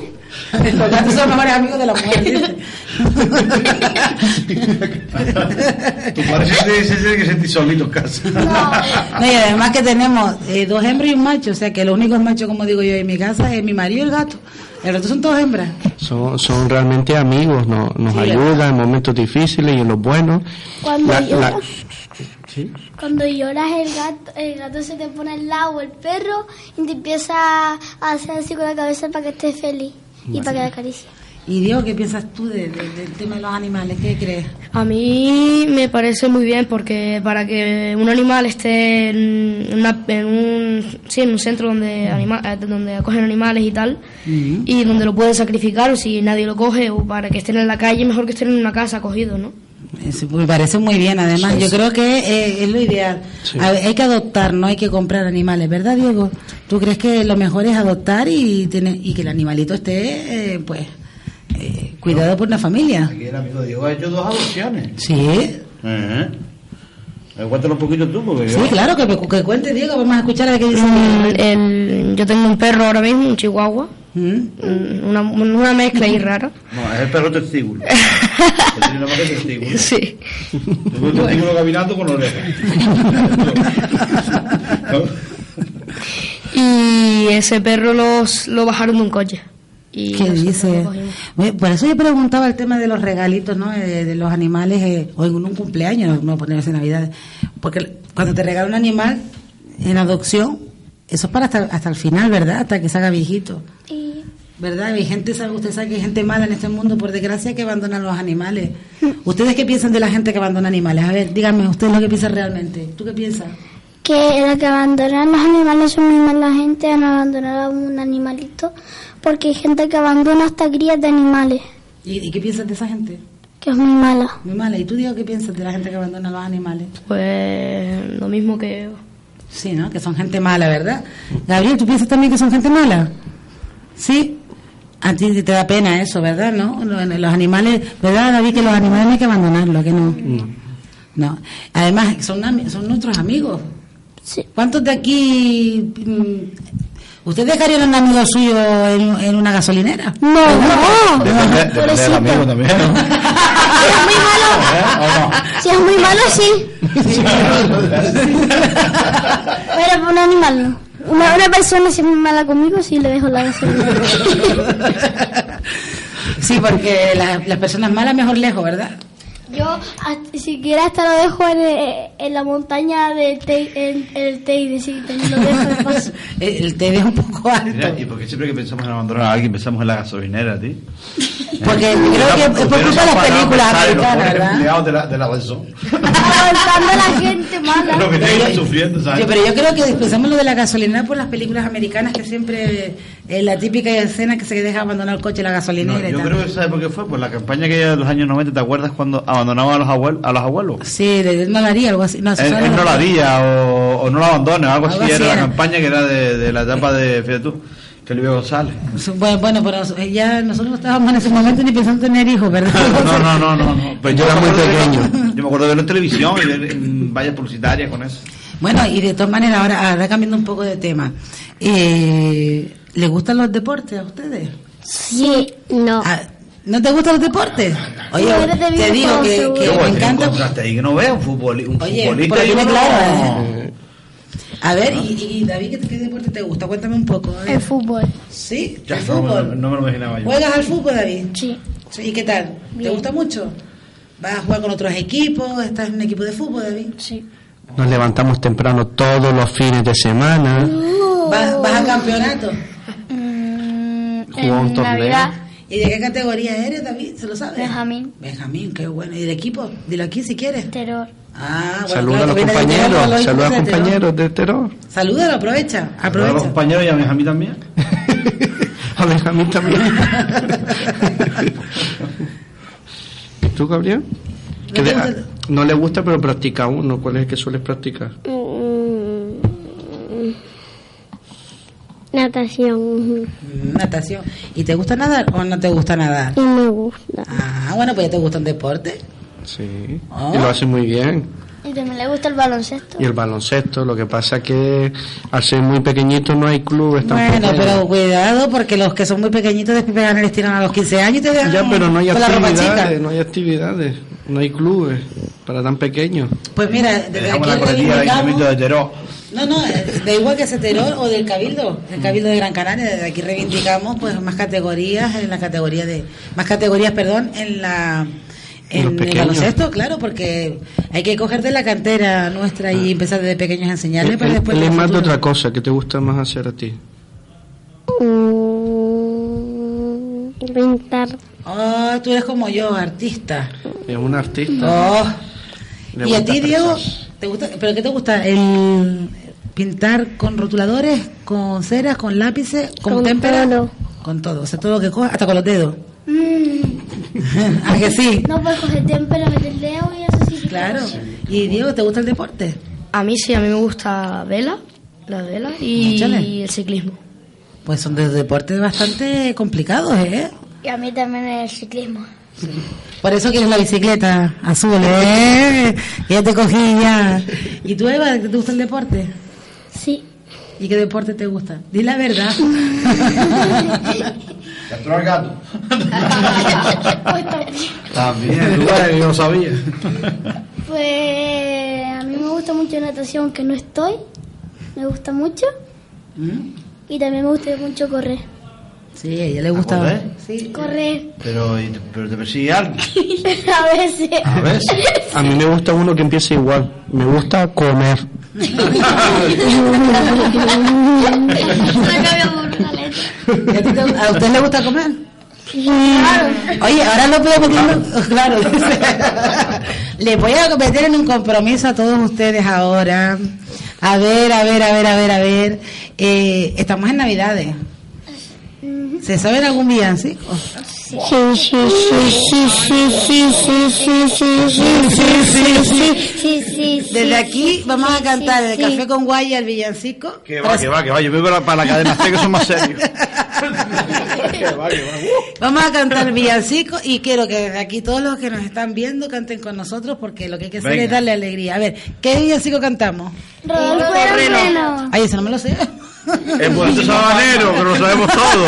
Los gatos son mejores amigos de la mujer, [laughs] dice. [laughs] Tu padre se, se tiene que sentir solito en casa. No, y además que tenemos eh, dos hembras y un macho, o sea que los únicos machos, como digo yo, en mi casa es mi marido y el gato. El resto son todos hembras. Son, son realmente amigos, no- nos Sí, ayudan en momentos difíciles y en los buenos. Cuando La- la- lloras, ¿Sí? cuando lloras el gato, el gato se te pone al lado, el perro, y te empieza a hacer así con la cabeza para que estés feliz y para que la acaricie. Y Diego, ¿qué piensas tú de- de- del tema de los animales? ¿Qué crees? A mí me parece muy bien porque para que un animal esté en, una- en un, sí, en un centro donde, anima- eh, donde acogen animales y tal, y donde lo pueden sacrificar o si nadie lo coge, o para que estén en la calle, mejor que estén en una casa acogidos, ¿no? Eso me parece muy bien, además. Yo creo que eh, es lo ideal. Sí. A ver, hay que adoptar, no hay que comprar animales, ¿verdad, Diego? ¿Tú crees que lo mejor es adoptar y, tener, y que el animalito esté, eh, pues, cuidado por una familia? Aquí el amigo Diego ha hecho dos adopciones. Sí, Eh. Eh, Cuéntalo un poquito tú, porque sí, yo... claro, que, que cuente Diego, vamos a escuchar a ver qué dice. Mm, el- yo tengo un perro ahora mismo, un chihuahua, ¿Mm? mm, una, una mezcla ahí rara. No, es el perro testículo. [laughs] Tiene una testículo. Sí. Tuvo un testículo caminando con orejas. [laughs] Y ese perro los, lo bajaron de un coche. Y ¿Qué dice? Por eso yo preguntaba el tema de los regalitos, ¿no? De, de los animales, eh, o en un cumpleaños, no ponerse en Navidad. Porque cuando te regala un animal en adopción, eso es para hasta, hasta el final, ¿verdad? Hasta que se haga viejito. Y ¿Verdad? Hay gente, sabe, usted sabe que hay gente mala en este mundo, por desgracia, que abandona los animales. ¿Ustedes qué piensan de la gente que abandona animales? A ver, díganme, ¿ustedes lo que piensan realmente? ¿Tú qué piensas? que los que abandonan los animales son muy mala gente en abandonar a un animalito, porque hay gente que abandona hasta crías de animales, ¿Y, y qué piensas de esa gente? que es muy mala. Muy mala. ¿Y tú, Diego, qué piensas de la gente que abandona los animales? Pues lo mismo que Sí, ¿no? Que son gente mala, ¿verdad? Gabriel, ¿tú piensas también que son gente mala? ¿Sí? A ti te da pena eso, ¿verdad? ¿No? Los, animales, ¿verdad, David? Que los animales no hay que abandonarlos, que no. No. Además, son, son nuestros amigos. Sí. ¿Cuántos de aquí... ¿Usted dejaría a un amigo suyo en, en una gasolinera? No, no, Depende, depende del pobrecito. amigo también, ¿no? Si es muy malo, ¿Eh? ¿O no? si es muy malo, sí. Pero por un animal no. Una, una persona si es muy mala conmigo, sí le dejo la gasolina. Sí, porque la- las personas malas mejor lejos, ¿verdad? Yo, hasta- siquiera hasta lo dejo en, eh, en la montaña del Teide, en, en el Teide, sí, te- lo dejo de paso. [laughs] El, el te deja un poco alto. Mira, ¿y por qué siempre que pensamos en abandonar a alguien pensamos en la gasolinera, tío? Porque creo que es por culpa de las películas americanas, de la, de la razón. [laughs] Aguantando a la gente mala. Lo que sufriendo, ¿sabes? Yo, pero yo creo que pensamos lo de la gasolinera por las películas americanas que siempre eh, la típica escena que se deja abandonar el coche en la gasolinera yo creo que ¿sabes por qué fue? Por la campaña que de los años 90, ¿te acuerdas cuando abandonaban a los abuelos? A los abuelos? Sí, él no la haría algo así. No, eso Él, suena él no como- la haría o, o no la abandone, algo, Algo así así era la campaña que era de, de la etapa de, fíjate tú, que Luis González. Bueno, bueno, pero ya nosotros no estábamos en ese momento ni pensando en tener hijos, ¿verdad? No, no, no, no, no. Pero [laughs] Yo era me muy acuerdo de verlo- pequeño. Yo me acuerdo de verlo en televisión y ver en vallas publicitarias con eso. Bueno, y de todas maneras, ahora, ahora cambiando un poco de tema. Eh, ¿Les gustan los deportes a ustedes? Sí, no. Ah, ¿No te gustan los deportes? Oye, No te digo que, me encanta. ahí que no veo un, Oye, futbolista claro, ¿eh? A ver, y, y David, ¿qué, qué deporte te gusta? Cuéntame un poco. El fútbol. ¿Sí? Ya, ¿El fútbol? no me lo imaginaba yo. ¿Juegas al fútbol, David? Sí. Sí, ¿Y qué tal? ¿Te gusta mucho? ¿Vas a jugar con otros equipos? ¿Estás en un equipo de fútbol, David? Sí. Nos levantamos temprano todos los fines de semana. ¿Vas, vas a campeonato? Mm, Jugó un en torneo. Navidad, ¿Y de qué categoría eres, David? ¿Se lo sabes? Benjamín. Benjamín, qué bueno. ¿Y del equipo? Dilo aquí si quieres. terror. Ah, bueno, Saluda claro, a los compañeros, los saluda a los hijos de Teror. compañeros de terror. Salúdalo, aprovecha, A los aprovecha. compañeros y a Benjamín también. [laughs] a Benjamín también. ¿Y [laughs] tú, Gabriel? ¿No de- le gusta, pero practica uno. ¿Cuál es el que sueles practicar? Mm, Natación. ¿Y te gusta nadar o no te gusta nadar? No me gusta. Ah, bueno, pues ya te gusta un deporte. Sí. Ah. Y lo hace muy bien. Y también le gusta el baloncesto. Y el baloncesto, lo que pasa que al ser muy pequeñito no hay clubes tampoco. Bueno, pero cuidado porque los que son muy pequeñitos después pegan el estirón a los 15 años y te dejan Ya, pero no hay actividades, no hay actividades, no hay clubes para tan pequeños. Pues mira, desde Dejamos aquí la de Teró. No, no, eh, da igual que ese Teror o del Cabildo, del Cabildo de Gran Canaria, desde aquí reivindicamos pues más categorías en la categoría de más categorías, perdón, en la En el baloncesto, claro, porque hay que coger de la cantera nuestra y empezar desde pequeños a enseñarle Él, para él- después el de futuro. otra cosa, ¿qué te gusta más hacer a ti? Mm, pintar. Oh, tú eres como yo, artista. Es un artista. Oh. Le ¿Y a ti, Diego? ¿Te gusta, ¿Pero qué te gusta? ¿El pintar con rotuladores, con ceras, con lápices, con, Con témpera? todo. Con todo, o sea, todo lo que cojas, hasta con los dedos. [laughs] ¿A que sí? No puedes coger témpera, meter el dedo y eso sí. que Claro. ¿Y Diego, te gusta el deporte? A mí sí, a mí me gusta vela, la vela y Échale. el ciclismo. Pues son de deportes bastante complicados, ¿eh? Y a mí también el ciclismo. Por eso quieres la bicicleta azul, ¿eh? Ya te cogí ya. ¿Y tú, Eva, te gusta el deporte? Sí. ¿Y qué deporte te gusta? Di la verdad. [laughs] Castró al gato. [laughs] También, tú eres, yo lo sabía. Pues a mí me gusta mucho natación, que no estoy. Me gusta mucho. ¿Mm? Y también me gusta mucho correr. Sí, a ella le gusta. correr? Sí. Correr. Pero, pero te persigue algo. [laughs] a veces. A ver. A mí me gusta uno que empieza igual. Me gusta comer. ¿Y a, ti te- a usted le gusta comer? Oye, ahora lo podemos decir. Claro. Le voy a meter en un compromiso a todos ustedes ahora. A ver, a ver, a ver, a ver, a ver. Eh, estamos en Navidades. ¿Se saben algún villancico? Sí, sí, sí, sí, sí, sí, sí, sí, sí, sí, sí, sí, sí, sí. Desde aquí vamos a cantar el café con guaya, el villancico. Que va, que va, que va. Yo vivo para, para la cadena C que son más serios. que va, que va. Vamos a cantar el villancico y quiero que desde aquí todos los que nos están viendo canten con nosotros porque lo que hay que hacer Venga. es darle alegría. A ver, ¿qué villancico cantamos? Rodolfo. Ay, eso no me lo sé. [laughs] Es bonito sabanero, pero lo sabemos todo.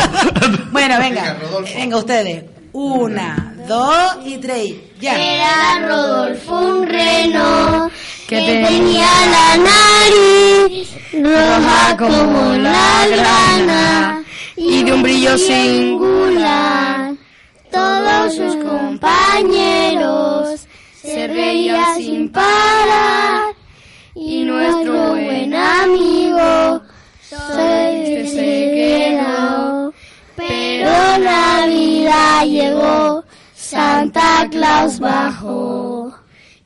[laughs] Bueno, venga, venga ustedes. Una, dos y tres. Ya. Era Rodolfo un reno Que tenía la nariz roja como la grana y de un brillo singular. Todos sus compañeros se reían sin parar y nuestro buen amigo se se quedó. Pero Navidad llegó, Santa Claus bajó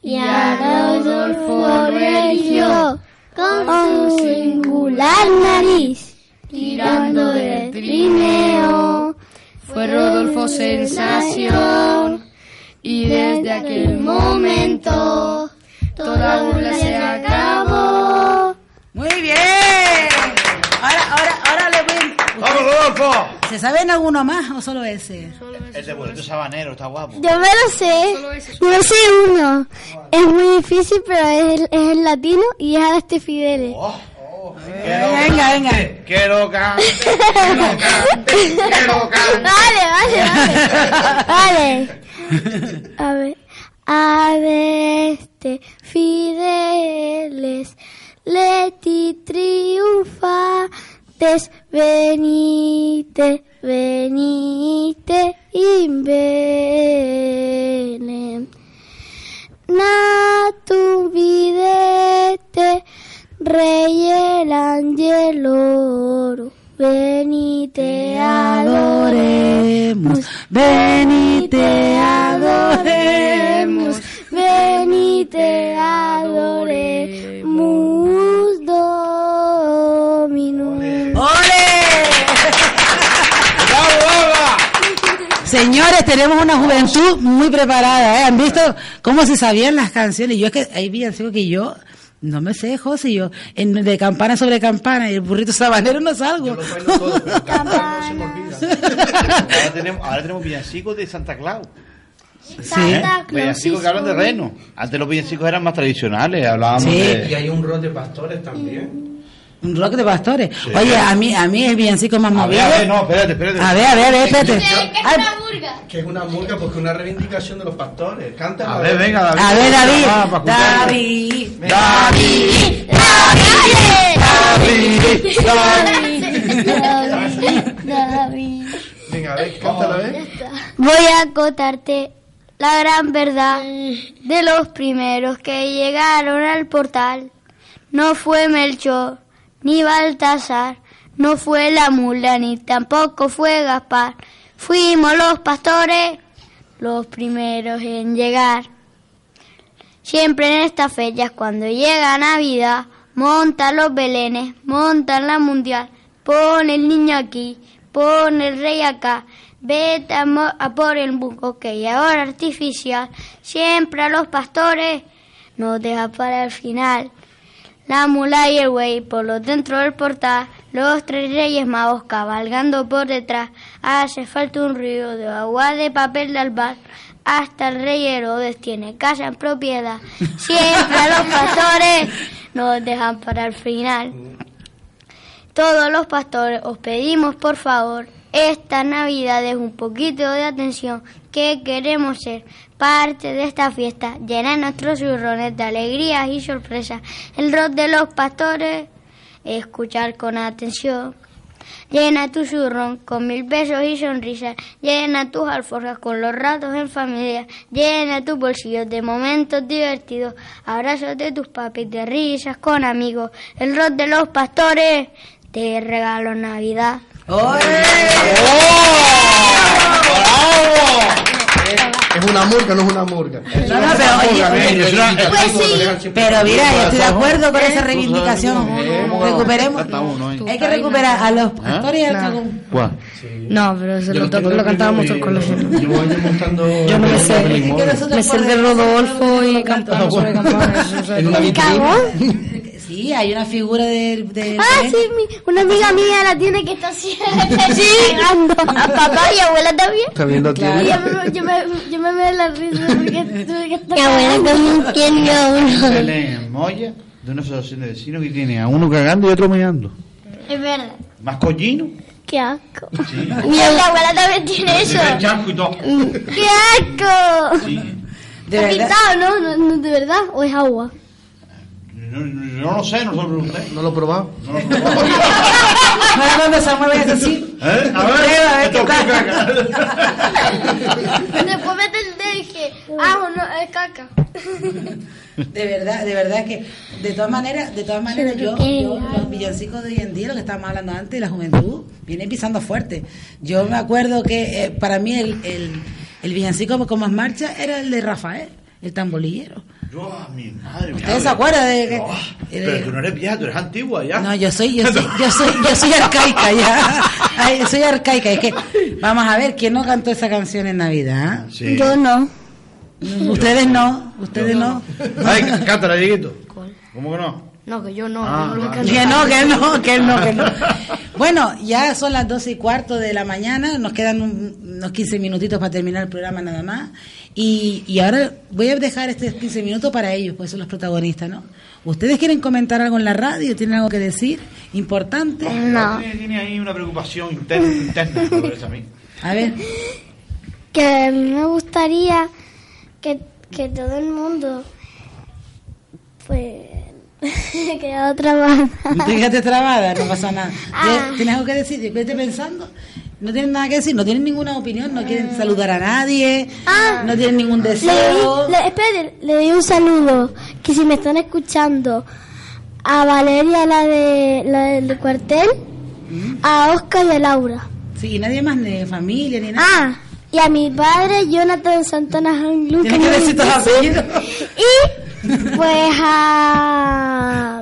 y a Rodolfo religió con su singular nariz tirando del trineo. Fue Rodolfo sensación y desde aquel momento toda burla se acabó. Muy bien. Ahora, ahora, ahora le voy. ¡Vamos, Rodolfo! ¿Se saben alguno más o solo ese? Este bonito sabanero, está guapo. Yo me lo sé, yo sé uno. Es muy difícil, pero es, el- es el latino y es a este Fidele. Venga, venga. Que lo cante, que lo cante, que lo cante. Vale, vale, vale. A ver. Adeste fideles, leti triunfantes, venite, venite in bene. Natum videte, rey el ángel oro, venite adoremos, venite adoremos, venite adoremos, Señores, tenemos una juventud muy preparada, ¿eh? ¿Han visto cómo se sabían las canciones? Yo es que hay villancicos que yo no me sé, José, yo en, de campana sobre campana y el burrito sabanero no salgo. Ahora tenemos, ahora tenemos villancicos de Santa Claus. Santa Claus Villancicos que hablan de reno. Antes los villancicos eran más tradicionales, hablábamos Sí. de... Y hay un rol de pastores también. Un rock de pastores. Oye, a mí, a mí el villancico más A ver, movido. a ver, no, espérate, espérate. A ver, a ver, espérate. Ay, Que es una murga porque es una reivindicación de los pastores. Canta A ver, venga, David. a ver, David. Ah, para escucharlo. David. David, David, David. Venga, a ver, cántala, a ver. Voy a contarte la gran verdad de los primeros que llegaron al portal. No fue Melchor ni Baltasar, no fue la mula ni tampoco fue Gaspar. Fuimos los pastores los primeros en llegar. Siempre en estas fechas, cuando llega Navidad, montan los belenes, montan la mundial, pone el niño aquí, pone el rey acá, vete a, por el buco que y ahora artificial, siempre a los pastores nos deja para el final. La mula y el güey por los dentro del portal, los tres reyes magos cabalgando por detrás. Hace falta un río de agua de papel de albar. Hasta el rey Herodes tiene casa en propiedad. Siempre los pastores nos dejan para el final. Todos los pastores os pedimos por favor esta Navidad es un poquito de atención que queremos ser parte de esta fiesta llena nuestros zurrones de alegrías y sorpresas. El rock de los pastores, escuchar con atención. Llena tu zurrón con mil besos y sonrisas. Llena tus alforjas con los ratos en familia. Llena tus bolsillos de momentos divertidos. Abrazos de tus papis, de risas con amigos. El rock de los pastores, te regalo Navidad. Es una murga, no es una murga. No, no, pero Pues sí. pero mira, yo estoy de acuerdo con esa reivindicación. Eh, Recuperemos. ¿eh? Hay que recuperar a los pastores y al cagón. ¿Cuál? No, pero se lo, cantábamos aprendido todo el colegio. y- Llevo años montando. [laughs] Yo no me sé. Me sé el de Rodolfo y sobre eso, eso, En. Sí, hay una figura del. del- Ah, sí, mi- una amiga mía la tiene que está así, [laughs] sí. pegando. A papá y abuela también. Está viendo aquí. Y yo me, yo me, yo me veo la risa porque tuve que estar. Mi abuela también tiene uno. Belén Moya, de una asociación de vecinos que tiene a uno cagando y otro meando. Es verdad. Más collino. Qué asco. [laughs] Mi abuela también tiene eso. Y todo. ¡Qué asco! Sí. De ¿Está verdad. pintado, no? no? no, ¿De verdad? ¿O es agua? No, no, no lo sé, no se lo pregunté. No lo he probado. No lo sé. Ahora cuando se mueve es así. ¿Eh? A ver, a ver qué tal. caca. [laughs] Después y dije, ah, no, es caca. De verdad, de verdad que, de todas maneras, de todas maneras, yo, yo, los villancicos de hoy en día, lo que estábamos hablando antes, la juventud, viene pisando fuerte. Yo me acuerdo que eh, para mí el, el, el villancico con más marcha era el de Rafael, el tambolillero. Yo a mi madre. ¿Ustedes se acuerdan de que- No, eh, pero tú no eres vieja, tú eres antigua ya. No, yo soy, yo [laughs] soy, yo soy, yo soy arcaica ya. [laughs] Ay, soy arcaica. Es que, vamos a ver, ¿quién no cantó esa canción en Navidad? Sí. Yo no. Ustedes no, ustedes no. Ay, cántala, Dieguito. ¿Cómo que no? No, que yo no. Ah, no. Que no, que no, que no, que no. [laughs] Bueno, ya son las 12 y cuarto de la mañana, nos quedan un- unos 15 minutitos para terminar el programa nada más. Y, y ahora voy a dejar estos 15 minutos para ellos, pues son los protagonistas, ¿no? ¿Ustedes quieren comentar algo en la radio? ¿Tienen algo que decir? ¿Importante? No. Tiene, tiene ahí una preocupación interna, interna me parece a mí. A ver, Que a mí me gustaría que, que todo el mundo, pues, [laughs] quedado trabada. no te quedaste trabada, no pasa nada. Ah. ¿Tienes algo que decir? Vete pensando. No tienen nada que decir, no tienen ninguna opinión, no quieren saludar a nadie, Ah. no tienen ningún Le deseo. doy, le, espere, le doy un saludo, que si me están escuchando, a Valeria, la, de, la del cuartel, a Oscar y a Laura. Sí, y nadie más de familia ni nada. Ah, y a mi padre, Jonathan Santana Luca. Tienes que decir tus apellidos. Y pues a...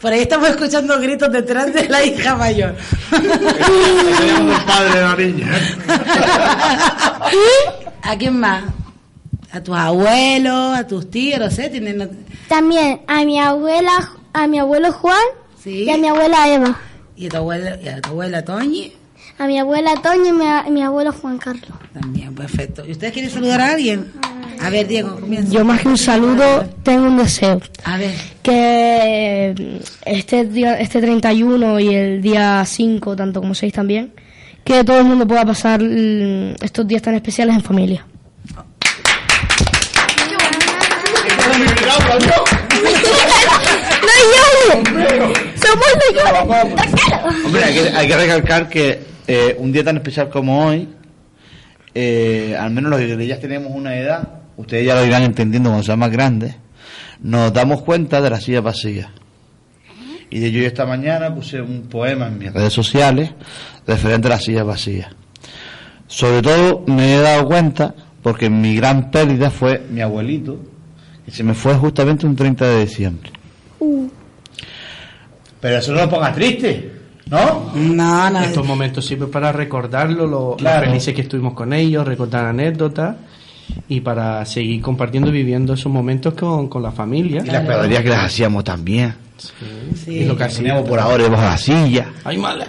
Por ahí estamos escuchando gritos detrás de la hija mayor. El padre de la niña. ¿A quién más? A tus abuelos, a tus tíos, no sé, tienen... no- También a mi abuela, a mi abuelo Juan Sí. y a mi abuela Eva. Y a tu abuela, y a tu abuela Toñi. A mi abuela Toño y mi, a- mi abuelo Juan Carlos. También, perfecto. ¿Y ustedes quieren saludar a alguien? A ver, Diego, comienza. Yo más que un saludo tengo un deseo. A ver, Que eh, este día, este 31 y el día 5, tanto como 6 también, que todo el mundo pueda pasar mm, estos días tan especiales en familia. ¡Somos mayores! Hombre, hay que, hay que recalcar que eh, un día tan especial como hoy, eh, al menos los que ya tenemos una edad, ustedes ya lo irán entendiendo cuando sean más grandes, nos damos cuenta de la silla vacía. Y de yo esta mañana puse un poema en mis redes sociales referente a la silla vacía. Sobre todo me he dado cuenta porque mi gran pérdida fue mi abuelito, que se me fue justamente un 30 de diciembre. Pero eso no lo ponga triste, ¿no? no, no. Estos momentos sirven para recordarlo, lo, felices que estuvimos con ellos, recordar anécdotas y para seguir compartiendo, viviendo esos momentos con, con la familia. Y las pedaderías que las hacíamos también. Sí. Y lo que hacíamos por ahora debajo de la silla. ¡Ay, mala!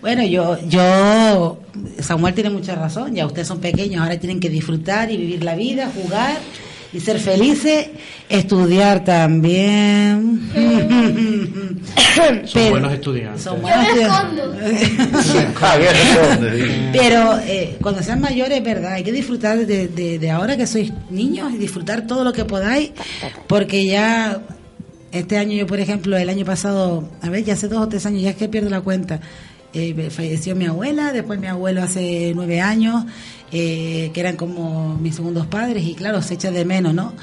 Bueno, yo, yo, Samuel tiene mucha razón, ya ustedes son pequeños, ahora tienen que disfrutar y vivir la vida, jugar y ser felices, estudiar también. Son buenos estudiantes. Son buenos estudiantes. [laughs] Pero eh, cuando sean mayores, es verdad, hay que disfrutar de, de- de ahora que sois niños y disfrutar todo lo que podáis, porque ya este año yo, por ejemplo, el año pasado, a ver, ya hace dos o tres años, ya es que pierdo la cuenta, eh, falleció mi abuela, después mi abuelo hace nueve años, eh, que eran como mis segundos padres, y claro, se echa de menos, ¿no?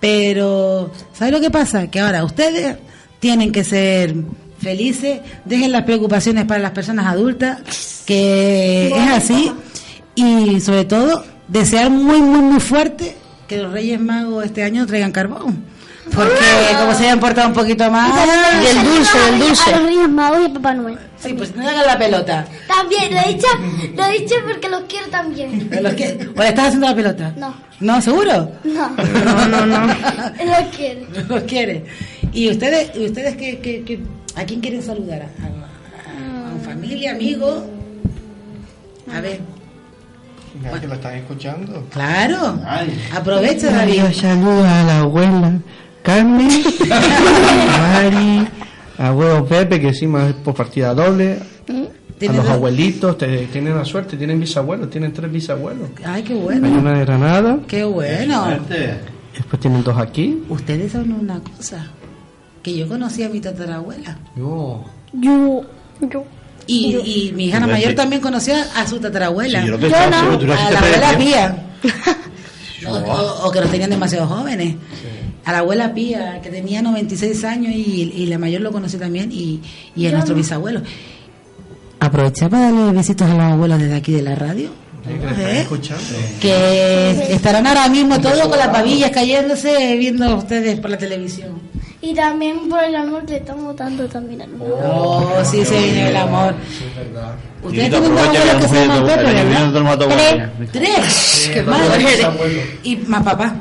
Pero, ¿sabes lo que pasa? Que ahora ustedes tienen que ser felices, dejen las preocupaciones para las personas adultas, que es así, y sobre todo, desear muy, muy, muy fuerte que los Reyes Magos este año traigan carbón. Porque como se hayan portado un poquito más... Y el dulce, el dulce. A los Reyes Magos y a Papá Noel. Sí, pues no hagan la pelota. También, lo he dicho, lo he dicho porque los quiero también. [laughs] Los que- ¿O le estás haciendo la pelota? No. ¿No, seguro? No, [laughs] No, no, no. los quiero. [laughs] Los quiere. ¿Y ustedes, y ustedes qué, qué- qué- a quién quieren saludar? ¿A, a, a un familia, amigo? A ver, Mira que lo están escuchando. claro. Ay. Aprovecha, David. saludos a la abuela Carmen, a [laughs] Mari, a abuelo Pepe, que encima es por partida doble, a ¿Tienes los dos? abuelitos, te- tienen la suerte, tienen bisabuelos, tienen tres bisabuelos. Ay, qué Hay bueno. una de Granada, Qué bueno. después tienen dos aquí. Ustedes saben una cosa. Que yo conocí a mi tatarabuela. Yo, Yo, yo. Y, y mi hija la mayor también conocía a su tatarabuela. Sí, yo lo pensaba, no. seguro, tú lo a hiciste la abuela. Pía. [laughs] o, o- o que los tenían demasiado jóvenes. A la abuela Pía, que tenía 96 años y, y la mayor lo conocí también, y, y a nuestro bisabuelo. Aprovecha para darle besitos a los abuelos desde aquí de la radio. que ¿Eh? escuchando. Que estarán ahora mismo todos con las pavillas cayéndose viendo a ustedes por la televisión. Y también por el amor que le estamos dando también al mundo. Oh, sí, se viene el amor. Ustedes tienen dos que abuelos que se la llaman Pepe, ¿verdad? abuela. Tres. Madre. Y más papá.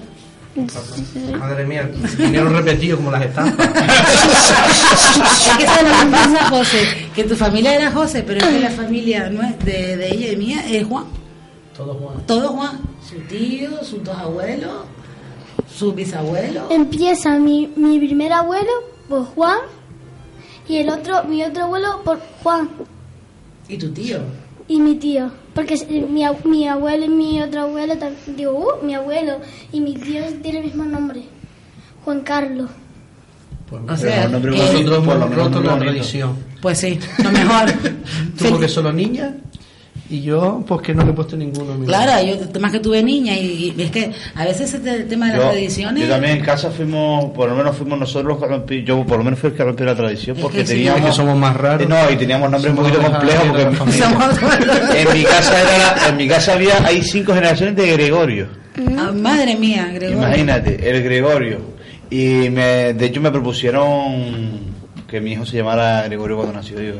Madre mía, dinero repetido como las estampas. [laughs] Es que lo que pasa, José, que tu familia era José, pero es que la familia no es de, de ella y mía es Juan. Todo Juan. Todo Juan. Su tío, sus dos abuelos, sus bisabuelos. Empieza mi, mi primer abuelo por Juan y el otro, mi otro abuelo por Juan Y tu tío. Y mi tío. Porque eh, mi, mi abuelo y mi otro abuelo, digo, uh, mi abuelo y mi tío tienen el mismo nombre. Juan Carlos. Pues, O sea, nosotros hemos roto la tradición. pues sí, lo mejor. [laughs] Tú porque solo niña y yo pues que no le he puesto ninguno. a mi Claro, yo más que tuve niña y, y es que a veces este el tema de las Yo, tradiciones. yo también en casa fuimos, por lo menos fuimos nosotros los que rompí, yo por lo menos fui el que rompió la tradición Es porque que sí, teníamos... es que somos más raros. Eh, No, y teníamos nombres un poquito complejos porque familia. Somos- en mi casa era la- en mi casa había hay cinco generaciones de Gregorio. Ah, madre mía, Gregorio. Imagínate, el Gregorio. Y me, de hecho me propusieron que mi hijo se llamara Gregorio cuando nació. Digo,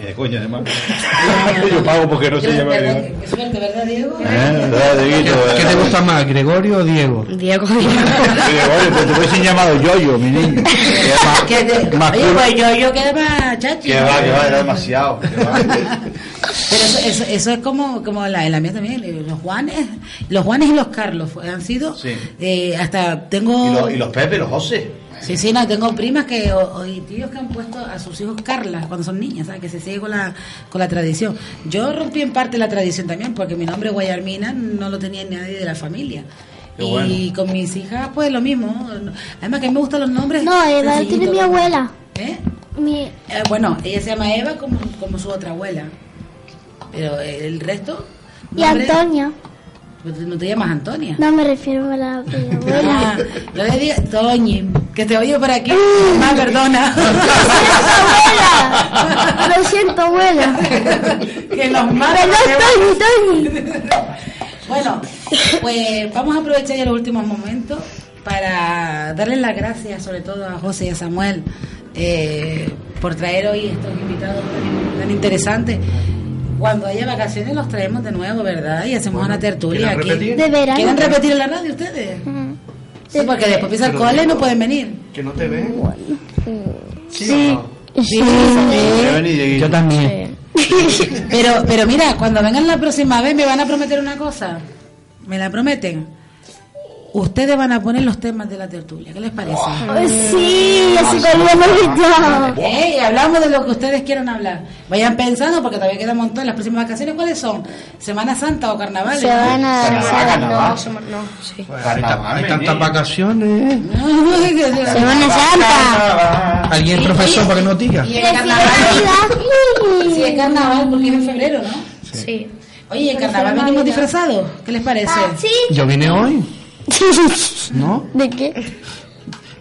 ni, de coña, además. [laughs] Yo pago porque no se llama. Gregorio. Qué suerte, ¿verdad, Diego? ¿Eh? ¿Verdad, Dieguito? ¿Qué te gusta más, Gregorio o Diego? Diego. [laughs] Gregorio, pues te hubiesen llamado Yoyo, mi niño. [laughs] Que Oye, pues yo, yo quedé más chachi. Que va, que va, era demasiado. Pero eso, eso, eso es como, como la, la mía también, eh, los Juanes, los Juanes y los Carlos han sido, Sí. eh, hasta tengo, Y los, y los Pepe, los José. Sí, sí, no, tengo primas que, o, o- y tíos que han puesto a sus hijos Carla cuando son niñas, ¿sabes? Que se sigue con la, con la tradición. Yo rompí en parte la tradición también, porque mi nombre Guayarmina no lo tenía nadie de la familia. Qué y bueno. con mis hijas, pues lo mismo. Además que a mí me gustan los nombres. No, eh, la tiene mi abuela. ¿Eh? Mi, Eh, bueno, ella se llama Eva como, como su otra abuela. Pero eh, el resto. y Antonia. Pues No te llamas Antonia. No me refiero a la Ah, abuela. [laughs] no le digas Toñi, que te oye por aquí. Más [laughs] perdona. abuela. Lo siento, abuela. que los. Perdón, Toñi, Toñi. Bueno, pues vamos a aprovechar ya los últimos momentos para darles las gracias, sobre todo a José y a Samuel, eh, por traer hoy estos invitados tan, tan interesantes. Cuando haya vacaciones los traemos de nuevo, ¿verdad? Y hacemos una tertulia ¿quieren aquí. repetir? De verano. ¿Quieren repetir en la radio ustedes? Sí, porque después empieza el cole y no pueden venir. Que no te ven. Sí. Sí. Dieguito. Yo también. [laughs] Pero, pero mira, cuando vengan la próxima vez me van a prometer una cosa. ¿Me la prometen? Ustedes van a poner los temas de la tertulia. ¿Qué les parece? Ay, Sí, así como lo hemos visto. Eh, y hablamos de lo que ustedes quieran hablar. Vayan pensando, porque todavía queda un montón. Las próximas vacaciones, ¿cuáles son? ¿Semana Santa o carnaval? Se van a Carnaval, danzar. carnaval. No, no, sí. Carnaval, Hay tantas vacaciones. Semana Santa. ¿Alguien profesor para que nos diga? Y el carnaval. Sí, es carnaval porque es en febrero, ¿no? Sí. Oye, ¿el carnaval venimos disfrazados? ¿Qué les parece? Ah, sí. Yo vine hoy, ¿no? ¿De qué?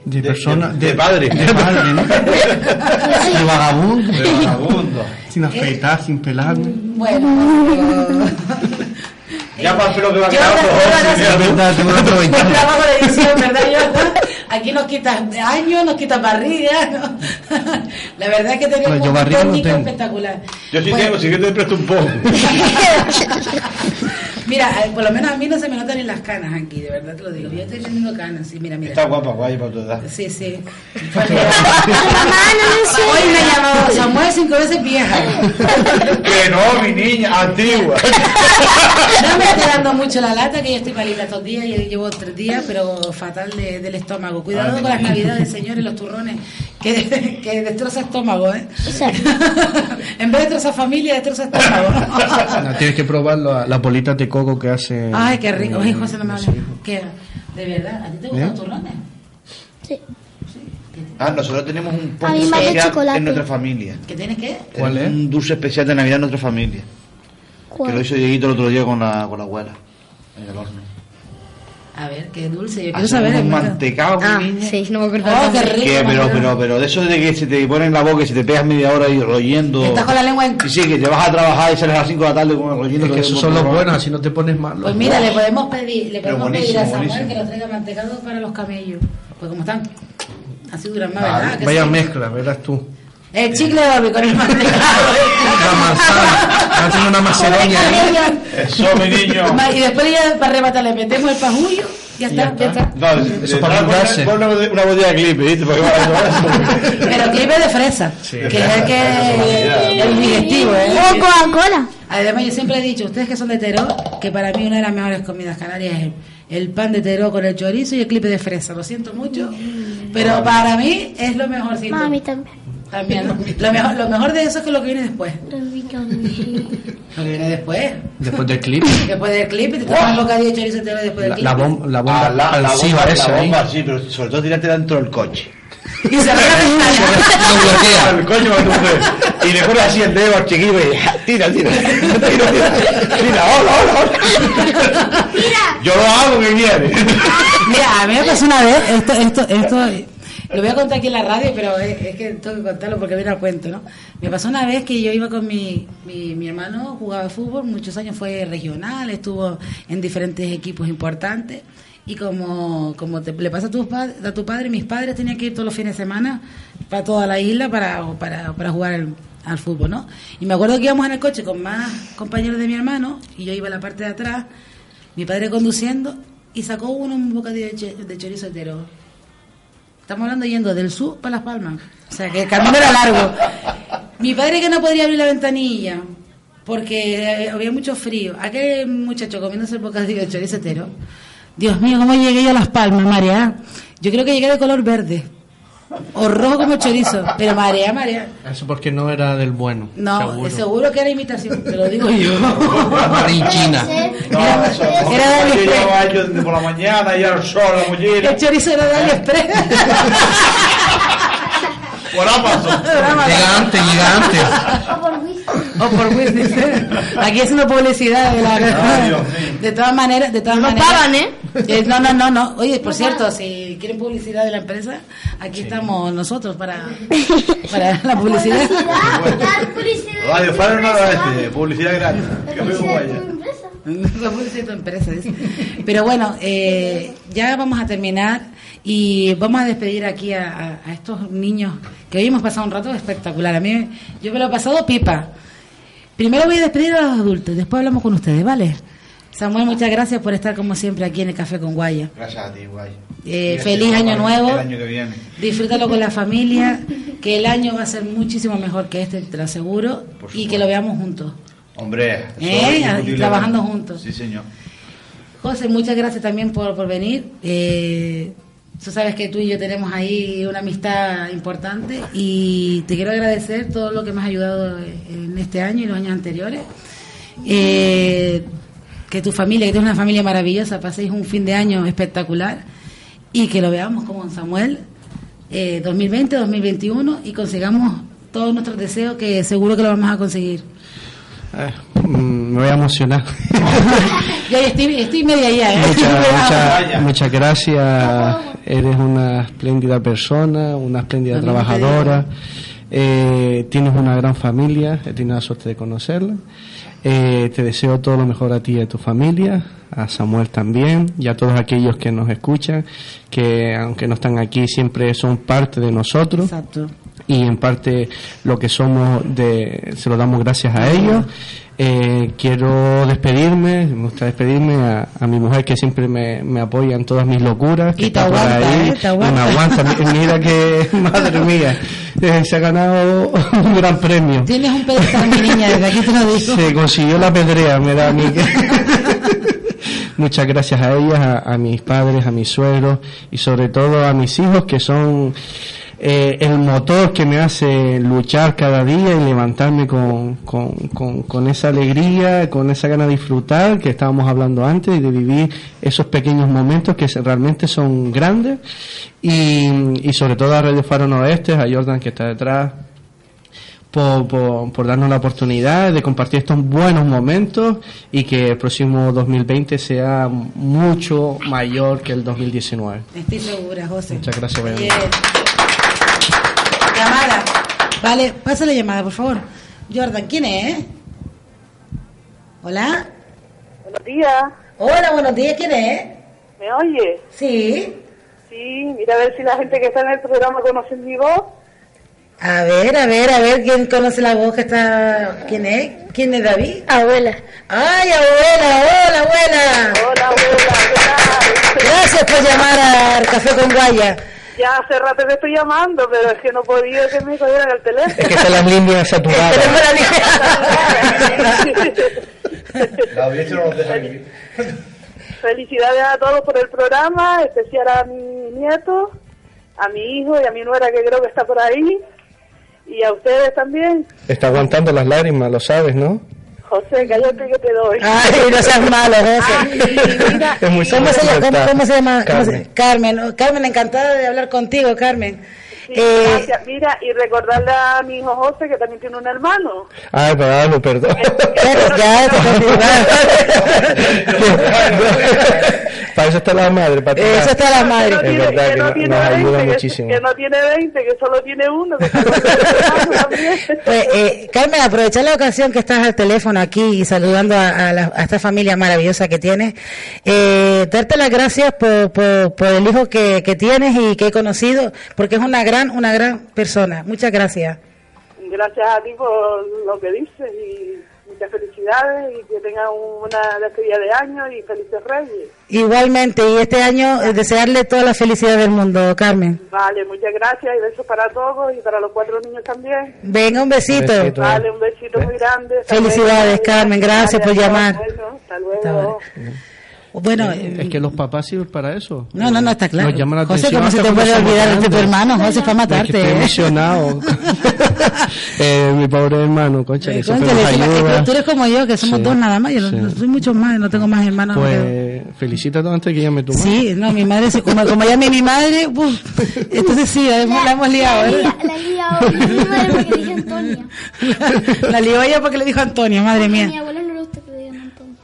De persona. de padre. De padre, ¿no? De vagabundo. De vagabundo. Sin afeitar, sin pelarme. Bueno, Ya para lo que va a Yo quedar yo aprovechar. [laughs] trabajo de edición, ¿verdad, Jonathan? Aquí nos quitas años, nos quitas barriga. ¿no? La verdad es que tenemos No, yo un no técnico tengo. espectacular. Yo sí Bueno, tengo, si que te presto un poco. [laughs] Mira, eh, por lo menos a mí no se me notan ni las canas aquí, de verdad te lo digo. Yo estoy teniendo canas, sí, mira, mira. Está guapa, guay para tu edad. Sí, sí. Mamá, no. [laughs] Hoy me ha llamado Samuel cinco veces vieja. Que no, mi niña, antigua. No me está dando mucho la lata, que yo estoy malita estos días, y llevo tres días, pero fatal de- del estómago. Cuidado Ay, con las navidades, señores, los turrones, que, [laughs] que destroza estómago, ¿eh? Sí. [laughs] en vez de destrozar familia, destroza estómago. No, tienes que probar la, las bolitas de coco que hace. Ay, qué rico. Ay, José, no me. ¿De verdad? ¿A ti te gustan ¿Eh? los turrones? Sí. Ah, nosotros tenemos un postre especial en nuestra familia. ¿Qué tienes qué? ¿Cuál Tenemos es? Un dulce especial de Navidad en nuestra familia. Que ¿Cuál? lo hizo Dieguito el otro día con la, con la abuela. En el horno. A ver, qué dulce. Yo quiero Hacemos saber. un mantecado, Ah, niña. sí, no me acuerdo. Oh, qué rico. Que, pero, pero, pero de eso de que se te pone en la boca y se te pegas media hora y royendo. Estás con la lengua en... Y sí, que te vas a trabajar y sales a las 5 de la tarde con el royendo. Es que esos son los buenos, así no te pones malo. Pues mira, le podemos pedir, le podemos pedir a Samuel buenísimo. que nos traiga mantecado para los camellos. Pues como están, así duran más, Ah, ¿verdad? Vaya sí. mezcla, verás tú. El chicle de Bobby con el mantecado. Haciendo una macedonia. Eso, mi niño. Y después ya para rematar le metemos el pajullo Ya está, ya está. No, Eso para. Pon una, botella de clip, ¿viste? Pero clipe de fresa, que es el que el digestivo, ¿eh? O Coca-Cola. Además, yo siempre he dicho, ustedes que son de Teró, que para mí una de las mejores comidas canarias es el, el pan de Teró con el chorizo y el clipe de fresa. Lo siento mucho, pero para mí es lo mejorcito. Mami también. También. Lo mejor, lo mejor de eso es que lo que viene después. Lo que viene después. Después del clip. Después del clip, y te tomas el bocadillo de chorizo entero después del La, clip. la, bom- la bomba Ah, la, la bomba, esa la ahí. bomba, sí, pero sobre todo tirarte dentro del coche. Y se [laughs] bloquea. El ves. Y le pones así el dedo al chiquillo y [laughs] tira, tira, tira, tira, tira, hola, hola, hola. Yo lo hago que quiere. Mira, a mí me pasó una vez, esto, esto, esto, lo voy a contar aquí en la radio, pero es, que tengo que contarlo porque viene al cuento, ¿no? Me pasó una vez que yo iba con mi, mi, hermano, jugaba fútbol, muchos años fue regional, estuvo en diferentes equipos importantes, y como, como te, le pasa a tu, a tu padre, mis padres tenían que ir todos los fines de semana para toda la isla para, para, para jugar al, fútbol, ¿no? Y me acuerdo que íbamos en el coche con más compañeros de mi hermano, y yo iba en la parte de atrás, mi padre conduciendo y sacó uno un bocadillo de chorizo entero. Estamos hablando yendo del sur para Las Palmas. O sea, que el camino era largo. Mi padre que no podría abrir la ventanilla porque eh, había mucho frío. Aquel muchacho comiéndose el bocadillo de chorizo entero. Dios mío, ¿cómo llegué yo a Las Palmas, María? Yo creo que llegué de color verde. O rojo como chorizo. Pero María, María. Eso porque no era del bueno. No, seguro. seguro, que era imitación, te lo digo yo. Marinchina. No, eso. Era de llevaba yo desde por la mañana y al sol, la mollera. El chorizo era de AliExpress. Por Amazon. Llega antes, llega antes. O por whisky. O por Wizz. Aquí haciendo publicidad de la Ay, Dios mío. De todas maneras, de todas Nos maneras. pagan, ¿eh? Eh, No, no, no, no. Oye, por cierto, si quieren publicidad de la empresa, aquí estamos nosotros para, para la publicidad. Dar publicidad. Radio este, publicidad gratis. Que me Publicidad empresa. La publicidad de tu empresa, dice. Pero bueno, eh, ya vamos a terminar y vamos a despedir aquí a, a- a estos niños que hoy hemos pasado un rato espectacular. A mí, yo me lo he pasado pipa. Primero voy a despedir a los adultos, después hablamos con ustedes, ¿vale? Samuel, muchas gracias por estar como siempre aquí en el Café con Guaya. Gracias a ti, guay. Eh, feliz año nuevo. El año que viene. Disfrútalo con la [laughs] familia, que el año va a ser muchísimo mejor que este, te lo aseguro, y que lo veamos juntos. Hombre, Eh, trabajando juntos. Sí, señor. José, muchas gracias también por, por venir. Eh, tú sabes que tú y yo tenemos ahí una amistad importante y te quiero agradecer todo lo que me has ayudado en este año y los años anteriores. Eh, que tu familia, que tienes una familia maravillosa, paséis un fin de año espectacular y que lo veamos como en Samuel eh, 2020, 2021 y consigamos todos nuestros deseos que seguro que lo vamos a conseguir. Eh, mm, me voy a emocionar. [laughs] Yo estoy, estoy media ya, ¿eh? Muchas, [laughs] Vaya. muchas, gracias. Eres una espléndida persona, una espléndida trabajadora. Eh, tienes una gran familia. He tenido la suerte de conocerla. Eh, te deseo todo lo mejor a ti y a tu familia, a Samuel también y a todos aquellos que nos escuchan, que aunque no están aquí siempre son parte de nosotros Exacto. Y en parte lo que somos de, se lo damos gracias a ellos. Eh, quiero despedirme, me gusta despedirme a, a mi mujer que siempre me, me apoya en todas mis locuras. que Y te aguanta, ahí, ¿eh? Te y aguanta. me aguanta. Mi- Mira que, [laughs] madre mía, eh, se ha ganado [laughs] un gran premio. Tienes un pedestal, mi niña, desde aquí te lo digo. Se consiguió la pedrea, me da a mí que... [laughs] Muchas gracias a ellas, a, a mis padres, a mis suegros y sobre todo a mis hijos que son eh, el motor que me hace luchar cada día y levantarme con, con, con, con esa alegría, con esa gana de disfrutar que estábamos hablando antes y de vivir esos pequeños momentos que realmente son grandes y, y sobre todo a Radio Faro Noroeste, a Jordan que está detrás, por, por, por darnos la oportunidad de compartir estos buenos momentos y que el próximo 2020 sea mucho mayor que el 2019. Estoy segura, José. Muchas gracias. Llamada. Vale, pasa la llamada, por favor. Jordan, ¿quién es? Hola. Buenos días, Hola, buenos días, ¿quién es? ¿me oye? Sí. Sí, mira a ver si la gente que está en el programa conoce mi voz. A ver, a ver, a ver, ¿quién conoce la voz que está... ¿Quién es? ¿Quién es David? Abuela. ¡Ay, abuela! ¡Hola, abuela! Hola, abuela. Gracias por llamar al Café con Guaya. Ya hace rato que estoy llamando, pero es que no podía que me cogieran el teléfono. Es que están las líneas saturadas. La audiencia no nos deja vivir. Felicidades a todos por el programa, especial a mi nieto, a mi hijo y a mi nuera que creo que está por ahí, y a ustedes también. Está aguantando las lágrimas, lo sabes, ¿no? José, cállate que te doy. Ay, no seas malo, José. [laughs] mira, Es muy ¿Cómo se, llama? ¿Cómo, cómo se llama? ¿Cómo se- Carmen. Carmen. oh, Carmen, encantada de hablar contigo, Carmen. Sí, Eh, gracias. Mira, y recordarle a mi hijo José que también tiene un hermano. Ay, perdón, perdón. Claro, ya, para eso está la madre, para Eso está la madre. Que no Es tiene, verdad que que no no- tiene nos ayuda 20, que- muchísimo. Que, no tiene 20, que solo tiene uno. Que hermano. Pues, eh, Carmen, aprovechar la ocasión que estás al teléfono aquí y saludando a, a la- a esta familia maravillosa que tienes, eh, darte las gracias por, por, por el hijo que, que tienes y que he conocido, porque es una gran, una gran persona. Muchas gracias. Gracias a ti por lo que dices y muchas felicidades y que tengas una despedida de año y felices reyes. Igualmente, y este año eh, desearle toda la felicidad del mundo, Carmen. Vale, muchas gracias y besos para todos y para los cuatro niños también. Venga, un besito. Un besito. Vale, un besito muy grande. Hasta Felicidades, luego. Carmen, gracias por Vale, llamar. Bueno, hasta Hasta luego. Bueno, eh, Es que los papás sirven para eso. no, no, no, está claro. Nos llaman la José, atención ¿cómo se te puede olvidar de tu hermano? José, para Es que matarte. estoy ¿eh? emocionado. [laughs] eh, mi pobre hermano, concha, Cónchale, nos encima, ayuda. eh, tú eres como yo, que somos Sí, dos nada más. Yo no- sí. no soy muchos más, no tengo más hermanos. no Pues felicítate antes que llame tu madre. Sí, no, mi madre, como, como llame mi madre, uf, [laughs] entonces sí, la, hemos- la hemos liado, La, ¿eh? la, la he liado. Mi madre porque dije Antonia. [laughs] La lió ella porque le dijo Antonio, madre A mi mía. abuelo no le gusta que le digan Antonia.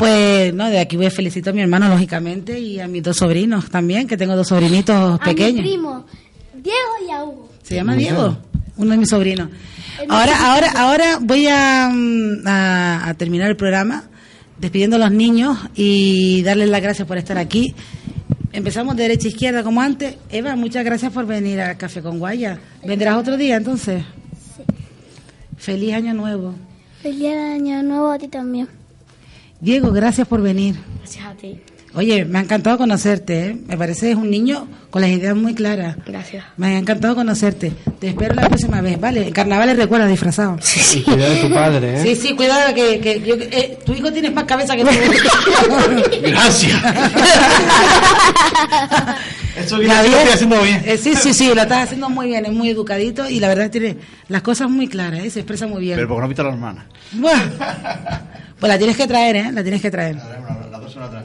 Pues, no, de aquí voy a felicitar a mi hermano, lógicamente, y a mis dos sobrinos también, que tengo dos sobrinitos A mi pequeños. primo, Diego y a Hugo. Se llama Diego, uno de mis sobrinos. Ahora, ahora, ahora voy a, mm, a, a terminar el programa despidiendo a los niños y darles las gracias por estar aquí. Empezamos de derecha a izquierda como antes. Eva, muchas gracias por venir al Café con Guaya. ¿Vendrás otro día entonces? Feliz año nuevo. Feliz año nuevo a ti también. Diego, gracias por venir. Gracias a ti. Oye, me ha encantado conocerte. ¿eh? Me parece que es un niño con las ideas muy claras. Gracias. Me ha encantado conocerte. Te espero la próxima vez, ¿vale? En carnavales recuerda disfrazado. Y cuida de tu padre, ¿eh? Sí, sí, cuidado que, que yo- eh, tu hijo tiene más cabeza que tú. [laughs] Gracias. Eso bien- estoy haciendo bien. Eh, sí, sí, sí, lo estás haciendo muy bien, es muy educadito y la verdad tiene las cosas muy claras, ¿eh? se expresa muy bien. Pero porque no viste a la hermana. Buah. Pues la tienes que traer, ¿eh? La tienes que traer. La persona trae.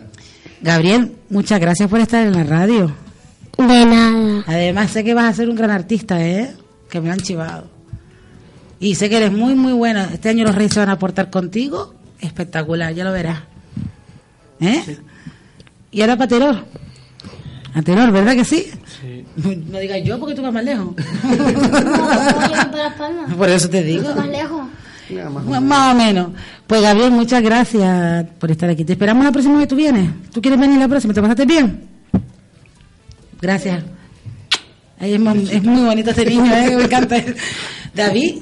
Gabriel, muchas gracias por estar en la radio. De nada. Además, sé que vas a ser un gran artista, ¿eh? Que me lo han chivado. Y sé que eres muy, muy bueno. Este año los Reyes se van a portar contigo. Espectacular, ya lo verás. ¿Eh? Y ahora para Teror. A Teror, ¿verdad que sí? Sí. No digas yo porque tú vas más lejos. No, Las Palmas. Por eso te digo. Más lejos. Más, más o menos. Pues Gabriel, muchas gracias por estar aquí. Te esperamos la próxima vez que tú vienes. ¿Tú quieres venir la próxima? ¿Te pasaste bien? Gracias. Ay, es, muy, es muy bonito este niño, ¿eh? me encanta. [laughs] David,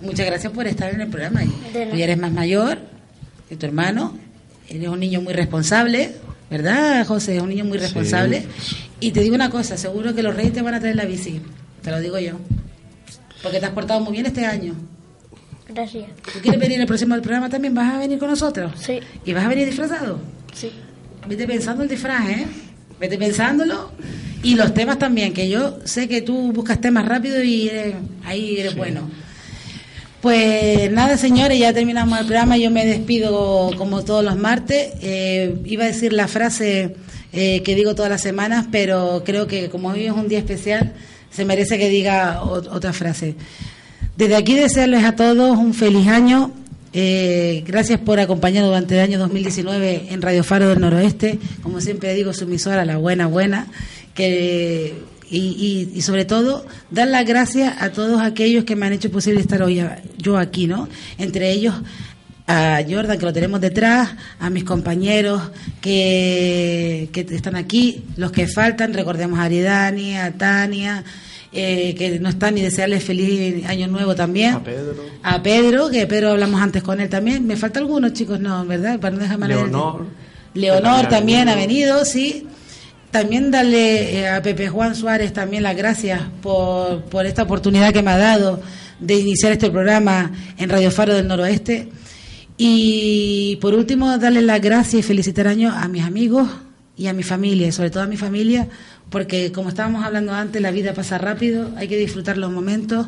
muchas gracias por estar en el programa. Tú ya eres más mayor que tu hermano. Eres un niño muy responsable, ¿verdad, José? Es un niño muy responsable. Y te digo una cosa, seguro que los reyes te van a traer la bici. Te lo digo yo. Porque te has portado muy bien este año. Gracias. ¿Tú quieres venir el próximo programa también? ¿Vas a venir con nosotros? Sí. ¿Y vas a venir disfrazado? Sí. Vete pensando el disfraz, ¿eh? Vete pensándolo. Y los temas también, que yo sé que tú buscas temas rápido y eres- ahí eres bueno. Pues nada, señores, ya terminamos el programa. Yo me despido como todos los martes. Eh, iba a decir la frase eh, que digo todas las semanas, pero creo que como hoy es un día especial, se merece que diga ot- otra frase. Desde aquí desearles a todos un feliz año. Eh, gracias por acompañarnos durante el año 2019 en Radio Faro del Noroeste. Como siempre digo, su emisora, la buena, buena. Que, y, y- y sobre todo, dar las gracias a todos aquellos que me han hecho posible estar hoy yo aquí, ¿no? Entre ellos a Jordan, que lo tenemos detrás, a mis compañeros que, que están aquí, los que faltan, recordemos a Aridani, a Tania, eh, que no están, y desearles feliz año nuevo también. A Pedro. A Pedro, que Pedro hablamos antes con él también. Me falta alguno, chicos, no, ¿verdad? Para no dejarme. Leonor. Leonor también ha venido, sí. También darle eh, a Pepe Juan Suárez también las gracias por, por esta oportunidad que me ha dado de iniciar este programa en Radio Faro del Noroeste. Y por último, darle las gracias y felicitar año a mis amigos y a mi familia, sobre todo a mi familia, porque como estábamos hablando antes, la vida pasa rápido, hay que disfrutar los momentos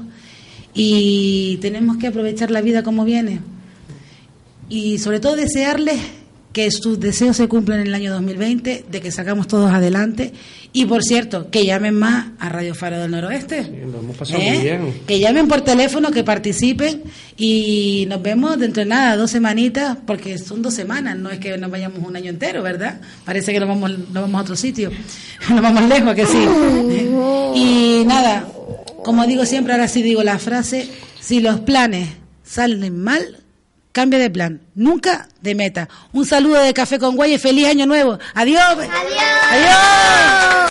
y tenemos que aprovechar la vida como viene. Y sobre todo desearles que sus deseos se cumplan en el año 2020, de que sacamos todos adelante. Y por cierto, que llamen más a Radio Faro del Noroeste. ¿Eh? Que llamen por teléfono, que participen y nos vemos dentro de nada, dos semanitas, porque son dos semanas, no es que nos vayamos un año entero, ¿verdad? Parece que nos vamos, nos vamos a otro sitio, [laughs] nos vamos lejos, que sí. y nada, como digo siempre, ahora sí digo la frase, si los planes salen mal, Cambia de plan, nunca de meta. Un saludo de Café con Guay y feliz año nuevo. Adiós. Adiós. Adiós.